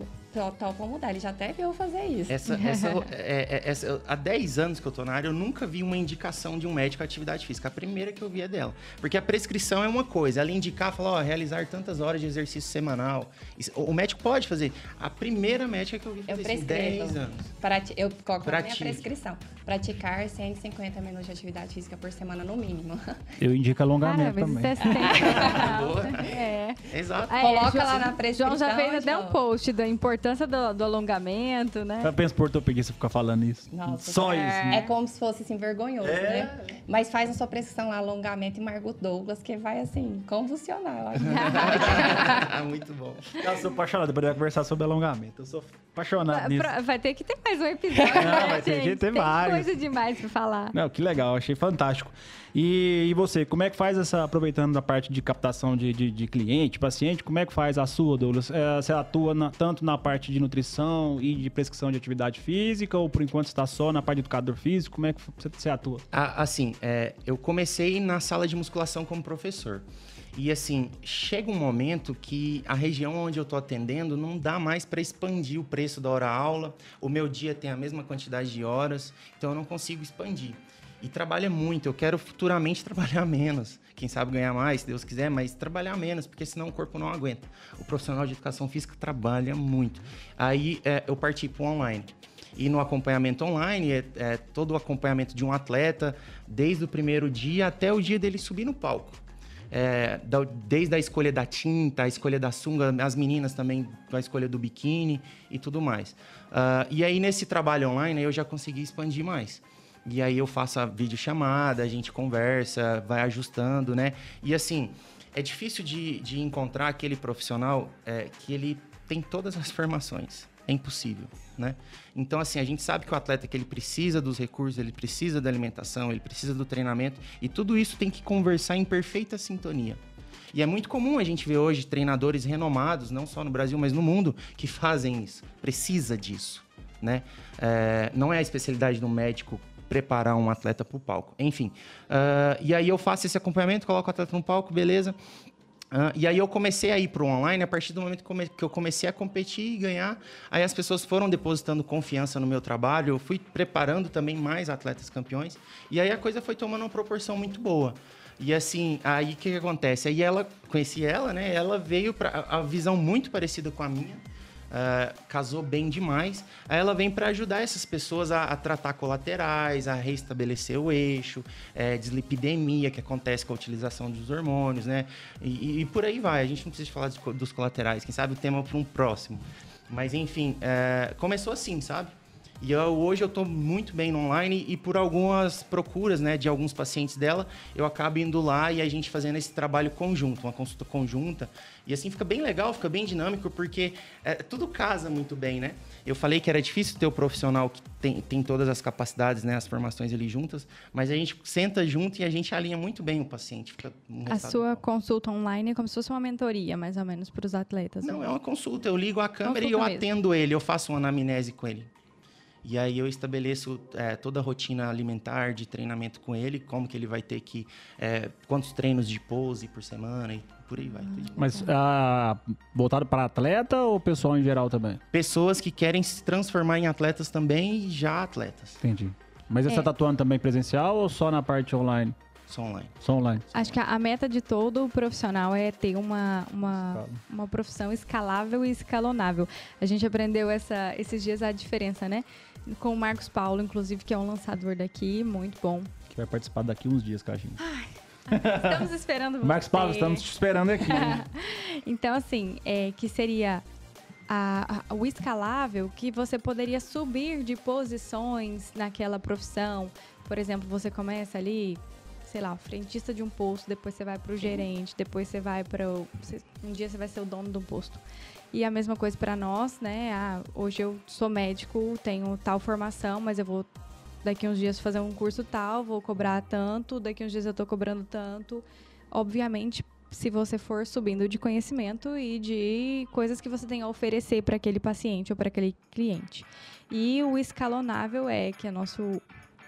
topam mudar, ele já até viu eu fazer isso. Essa, essa, é- é- essa- há 10 anos que eu tô na área, eu nunca vi uma indicação de um médico à atividade física. A primeira que eu vi é dela. Porque a prescrição é uma coisa, ela indicar, falar, ó, realizar tantas horas de exercício semanal. Isso- o médico pode fazer. A primeira médica que eu vi Eu fazer isso, prescrevo. 10 anos. Prati- eu coloco na minha prescrição. Praticar 150 minutos de atividade física por semana no mínimo. Eu indico alongamento mas também. isso é. É. Exato. É, Coloca João- lá na prescrição, João já fez até um post da importância do, do alongamento, né? Eu penso por ortopedista ficar falando isso. Nossa, Só é. isso. É como se fosse assim, vergonhoso, né? Mas faz na sua prescrição lá, alongamento e Margot Douglas, que vai assim, convulsionar. Eu acho. Muito bom. Eu sou apaixonado, poderia conversar sobre alongamento. Eu sou apaixonado nisso. Pra- Vai ter que ter mais um episódio, Não, né, vai ter que ter Tem vários. coisa demais pra falar. Não, que legal, achei fantástico. E, e você, como é que faz essa, aproveitando da parte de captação de, de, de cliente, paciente, como é que faz a sua, Douglas? É, você atua na- tanto na parte de nutrição e de prescrição de atividade física, ou por enquanto está só na parte de educador físico? Como é que você, atua? Assim, é, eu comecei na sala de musculação como professor. E assim, chega um momento que a região onde eu tô atendendo não dá mais para expandir o preço da hora aula. O meu dia tem a mesma quantidade de horas, então eu não consigo expandir. E trabalha muito, eu quero futuramente trabalhar menos. Quem sabe ganhar mais, se Deus quiser, mas trabalhar menos, porque senão o corpo não aguenta. O profissional de educação física trabalha muito. Aí é, eu parti para online. E no acompanhamento online, é, é todo o acompanhamento de um atleta, desde o primeiro dia até o dia dele subir no palco. É, da, desde a escolha da tinta, a escolha da sunga, as meninas também a escolha do biquíni e tudo mais. Uh, e aí, nesse trabalho online, eu já consegui expandir mais. E aí eu faço a videochamada, a gente conversa, vai ajustando, né? E assim, é difícil de, de encontrar aquele profissional é, que ele tem todas as formações. É impossível, né? Então, assim, a gente sabe que o atleta que ele precisa dos recursos, ele precisa da alimentação, ele precisa do treinamento, e tudo isso tem que conversar em perfeita sintonia. E é muito comum a gente ver hoje treinadores renomados, não só no Brasil, mas no mundo, que fazem isso. Precisa disso, né? É, não é a especialidade do médico preparar um atleta para o palco. Enfim, uh, e aí eu faço esse acompanhamento, coloco o atleta no palco, beleza. Uh, e aí eu comecei a ir para o online a partir do momento que eu comecei a competir e ganhar. Aí as pessoas foram depositando confiança no meu trabalho, eu fui preparando também mais atletas campeões. E aí a coisa foi tomando uma proporção muito boa. E assim, aí o que, que acontece? Aí ela, conheci ela, né? Ela veio para a visão muito parecida com a minha uh, casou bem demais. Aí ela vem para ajudar essas pessoas a, a, tratar colaterais, a restabelecer o eixo, é, dislipidemia que acontece com a utilização dos hormônios, né? E, e por aí vai. A gente não precisa falar dos, dos colaterais. Quem sabe o tema é para um próximo. Mas enfim, é, começou assim, sabe? E eu, hoje eu estou muito bem no online e por algumas procuras né, de alguns pacientes dela, eu acabo indo lá e a gente fazendo esse trabalho conjunto, uma consulta conjunta. E assim fica bem legal, fica bem dinâmico, porque é, tudo casa muito bem, né? Eu falei que era difícil ter o profissional que tem, tem todas as capacidades, né, as formações ali juntas, mas a gente senta junto e a gente alinha muito bem o paciente. Um a sua bom. consulta online é como se fosse uma mentoria, mais ou menos, para os atletas? Não, né? é uma consulta. Eu ligo a câmera consulta e eu mesmo. atendo ele, eu faço uma anamnese com ele. E aí eu estabeleço é, toda a rotina alimentar de treinamento com ele, como que ele vai ter que... É, quantos treinos de pose por semana e por aí vai. Mas ah, voltado para atleta ou pessoal em geral também? Pessoas que querem se transformar em atletas também e já atletas. Entendi. Mas você está é. tatuando também presencial ou só na parte online? Só online. Só online. Acho que a meta de todo profissional é ter uma, uma, uma profissão escalável e escalonável. A gente aprendeu essa, esses dias a diferença, né? com o Marcos Paulo, inclusive, que é um lançador daqui, muito bom. Que vai participar daqui uns dias com a gente. Ai, estamos esperando você. Marcos Paulo, estamos te esperando aqui. então, assim, é, que seria a, a, o escalável, que você poderia subir de posições naquela profissão. Por exemplo, você começa ali sei lá, frentista de um posto, depois você vai para o gerente, depois você vai para um dia você vai ser o dono do posto. E a mesma coisa para nós, né? Ah, hoje eu sou médico, tenho tal formação, mas eu vou daqui uns dias fazer um curso tal, vou cobrar tanto, daqui uns dias eu estou cobrando tanto. Obviamente, se você for subindo de conhecimento e de coisas que você tem a oferecer para aquele paciente ou para aquele cliente. E o escalonável é que é nosso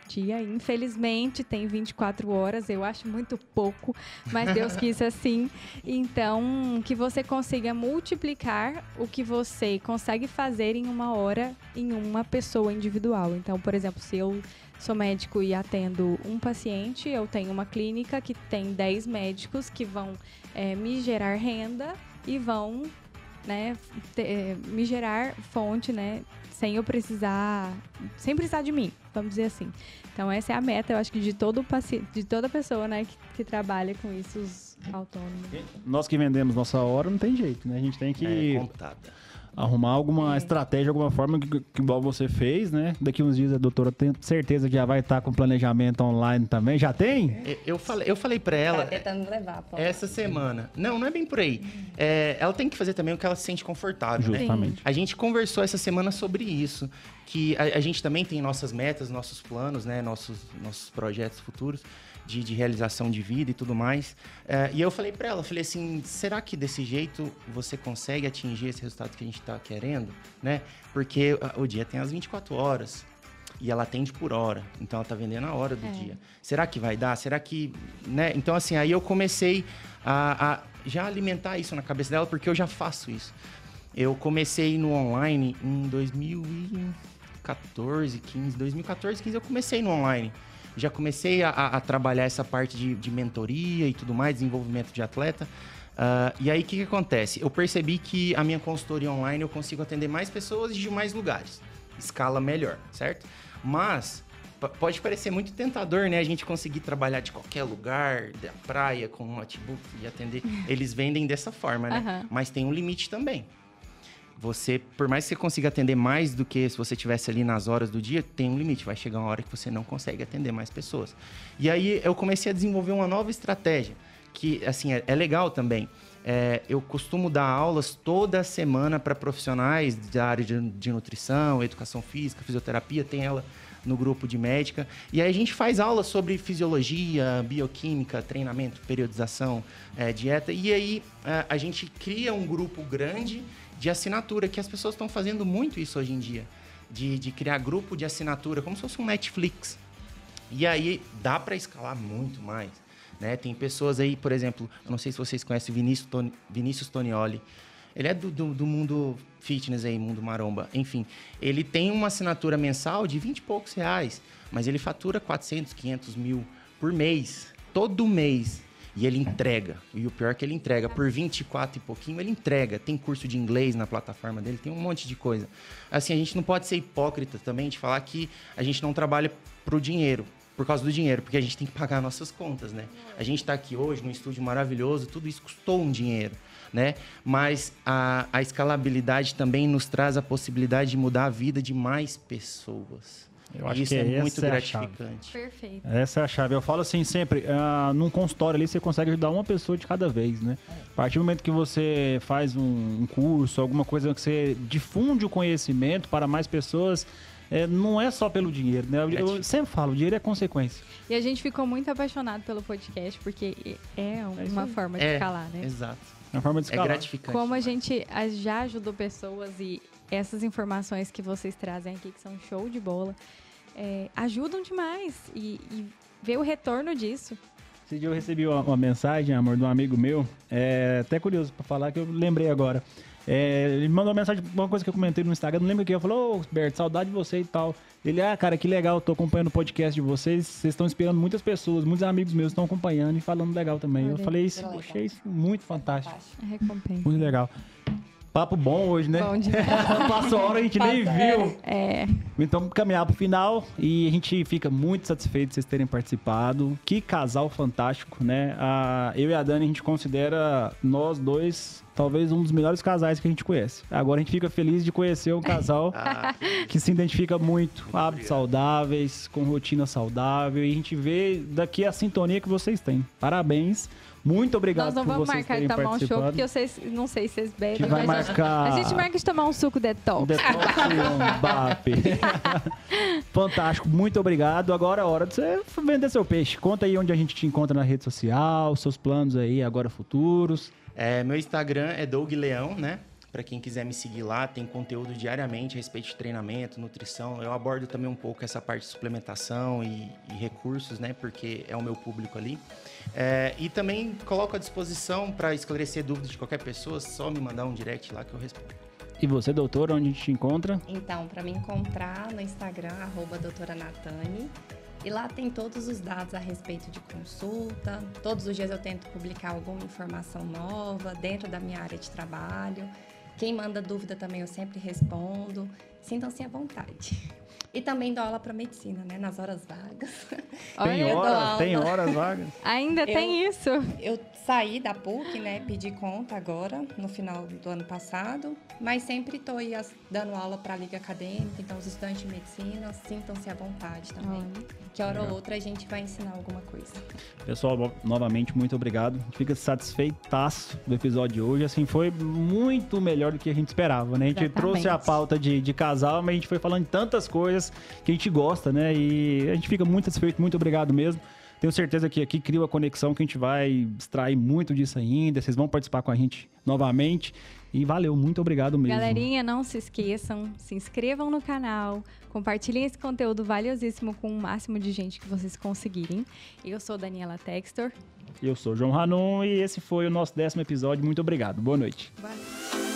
dia. Infelizmente, tem 24 horas, eu acho muito pouco, mas Deus quis assim. Então, que você consiga multiplicar o que você consegue fazer em uma hora em uma pessoa individual. Então, por exemplo, se eu sou médico e atendo um paciente, eu tenho uma clínica que tem 10 médicos que vão é, me gerar renda e vão né, eh, me gerar fonte, né, sem eu precisar, sem precisar de mim, vamos dizer assim. Então essa é a meta, eu acho que de todo paciente, de toda pessoa, né, que, que, trabalha com isso, os autônomos. Nós que vendemos nossa hora não tem jeito, né? A gente tem que é, contada arrumar alguma é. estratégia, alguma forma que, que igual você fez, né? Daqui uns dias a doutora tem certeza que já vai estar com planejamento online também. Já tem? Eu falei, eu falei para ela. Tá tentando levar, pô. Essa semana. Não, não é bem por aí. É, ela tem que fazer também o que ela se sente confortável. Né? Justamente. Né? A gente conversou essa semana sobre isso. Que a, a gente também tem nossas metas, nossos planos, né? Nossos, nossos projetos futuros de, de realização de vida e tudo mais. É, e eu falei para ela, falei assim, será que desse jeito você consegue atingir esse resultado que a gente está querendo, né? Porque o dia tem as 24 horas e ela atende por hora, então ela está vendendo a hora do é. dia. Será que vai dar? Será que, né? Então assim, aí eu comecei a, a já alimentar isso na cabeça dela porque eu já faço isso. Eu comecei no online em 2014, 15, 2014, 15 eu comecei no online já comecei a, a trabalhar essa parte de, de, mentoria e tudo mais, desenvolvimento de atleta. Uh, e aí, o que, que acontece? Eu percebi que a minha consultoria online eu consigo atender mais pessoas de mais lugares. escala melhor, certo? Mas pode parecer muito tentador, né? A gente conseguir trabalhar de qualquer lugar, da praia, com um notebook e atender. Eles vendem dessa forma, né? Uhum. Mas tem um limite também. Você, por mais que você consiga atender mais do que se você tivesse ali nas horas do dia, tem um limite. Vai chegar uma hora que você não consegue atender mais pessoas. E aí eu comecei a desenvolver uma nova estratégia, que assim é, é legal também. É, eu costumo dar aulas toda semana para profissionais da área de, de nutrição, educação física, fisioterapia. Tem ela no grupo de médica. E aí a gente faz aulas sobre fisiologia, bioquímica, treinamento, periodização, é, dieta. E aí é, a gente cria um grupo grande de assinatura, que as pessoas estão fazendo muito isso hoje em dia. De, de criar grupo de assinatura, como se fosse um Netflix. E aí dá para escalar muito mais. Né? Tem pessoas aí, por exemplo, eu não sei se vocês conhecem Vinícius, Vinícius Tonioli. Ele é do, do, do, mundo fitness aí, mundo maromba. Enfim, ele tem uma assinatura mensal de 20 e poucos reais, mas ele fatura 400, 500 mil por mês, todo mês. E ele entrega. E o pior é que ele entrega. Por 24 e pouquinho, ele entrega. Tem curso de inglês na plataforma dele, tem um monte de coisa. Assim, a gente não pode ser hipócrita também de falar que a gente não trabalha pro dinheiro. Por causa do dinheiro, porque a gente tem que pagar nossas contas, né? A gente está aqui hoje num estúdio maravilhoso, tudo isso custou um dinheiro, né? Mas a, a escalabilidade também nos traz a possibilidade de mudar a vida de mais pessoas. Eu acho Isso que é muito essa gratificante. Perfeito. Essa é a chave. Eu falo assim sempre, uh, num consultório ali você consegue ajudar uma pessoa de cada vez, né? A partir do momento que você faz um, um curso, alguma coisa que você difunde o conhecimento para mais pessoas, é, não é só pelo dinheiro, né? Eu, eu sempre falo, o dinheiro é consequência. E a gente ficou muito apaixonado pelo podcast, porque é uma forma de É, escalar, né? Exato. É uma forma de É escalar. gratificante. Como a gente já ajudou pessoas e essas informações que vocês trazem aqui, que são show de bola, é, ajudam demais. E, e ver o retorno disso. Esse dia eu recebi uma, uma mensagem, amor, de um amigo meu, é até curioso pra falar que eu lembrei agora. É, ele mandou uma mensagem, uma coisa que eu comentei no Instagram, não lembro o que. Eu falou, ô, Berto, saudade de você e tal. Ele, ah, cara, que legal, tô acompanhando o podcast de vocês. Vocês estão inspirando muitas pessoas, muitos amigos meus estão acompanhando e falando legal também. Eu Olha, falei isso, eu achei isso muito fantástico. Recompensa. Muito legal. Papo bom hoje, né? Bom demais. Passou a hora, a gente nem viu. É, Então, vamos caminhar pro final e a gente fica muito satisfeito de vocês terem participado. Que casal fantástico, né? A, eu e a Dani, a gente considera nós dois talvez um dos melhores casais que a gente conhece. Agora a gente fica feliz de conhecer um casal Ah, que se identifica muito, hábitos saudáveis, com rotina saudável, e a gente vê daqui a sintonia que vocês têm. Parabéns. Muito obrigado nós não por vamos vocês marcar de tomar um show, porque eu sei, não sei se vocês bebem. Que vai mas a gente- marcar- A gente marca de tomar um suco detox. Um detox e um BAP. Fantástico, muito obrigado. Agora é hora de você vender seu peixe. Conta aí onde a gente te encontra na rede social, seus planos aí, agora futuros. É, meu Instagram é Doug Leão, né? Para quem quiser me seguir lá, tem conteúdo diariamente a respeito de treinamento, nutrição. Eu abordo também um pouco essa parte de suplementação e, e recursos, né? Porque é o meu público ali. É, e também coloco à disposição para esclarecer dúvidas de qualquer pessoa, só me mandar um direct lá que eu respondo. E você, doutor, onde a gente te encontra? Então, para me encontrar no Instagram, arroba doutora Natane. E lá tem todos os dados a respeito de consulta. Todos os dias eu tento publicar alguma informação nova dentro da minha área de trabalho. Quem manda dúvida também eu sempre respondo. Sintam-se à vontade. E também dou aula para medicina, né? Nas horas vagas. Tem aula. tem horas vagas. ainda Eu- tem isso. Eu saí da PUC, né? Pedi conta agora, no final do ano passado. Mas sempre estou aí as- dando aula para a Liga Acadêmica. Então, os estudantes de medicina, sintam-se à vontade também. Olha. Que hora ou Legal. outra a gente vai ensinar alguma coisa. Pessoal, no- novamente, muito obrigado. A gente fica satisfeitaço do episódio de hoje. Assim, foi muito melhor do que a gente esperava, né? A gente Exatamente. trouxe a pauta de, de casal, mas a gente foi falando de tantas coisas que a gente gosta, né? E a gente fica muito satisfeito. Muito obrigado mesmo. Tenho certeza que aqui cria uma conexão que a gente vai extrair muito disso ainda. Vocês vão participar com a gente novamente. E valeu, muito obrigado mesmo. Galerinha, não se esqueçam, se inscrevam no canal, compartilhem esse conteúdo valiosíssimo com o máximo de gente que vocês conseguirem. Eu sou Daniela Textor. Eu sou João Ranum e esse foi o nosso décimo episódio. Muito obrigado. Boa noite. Boa noite.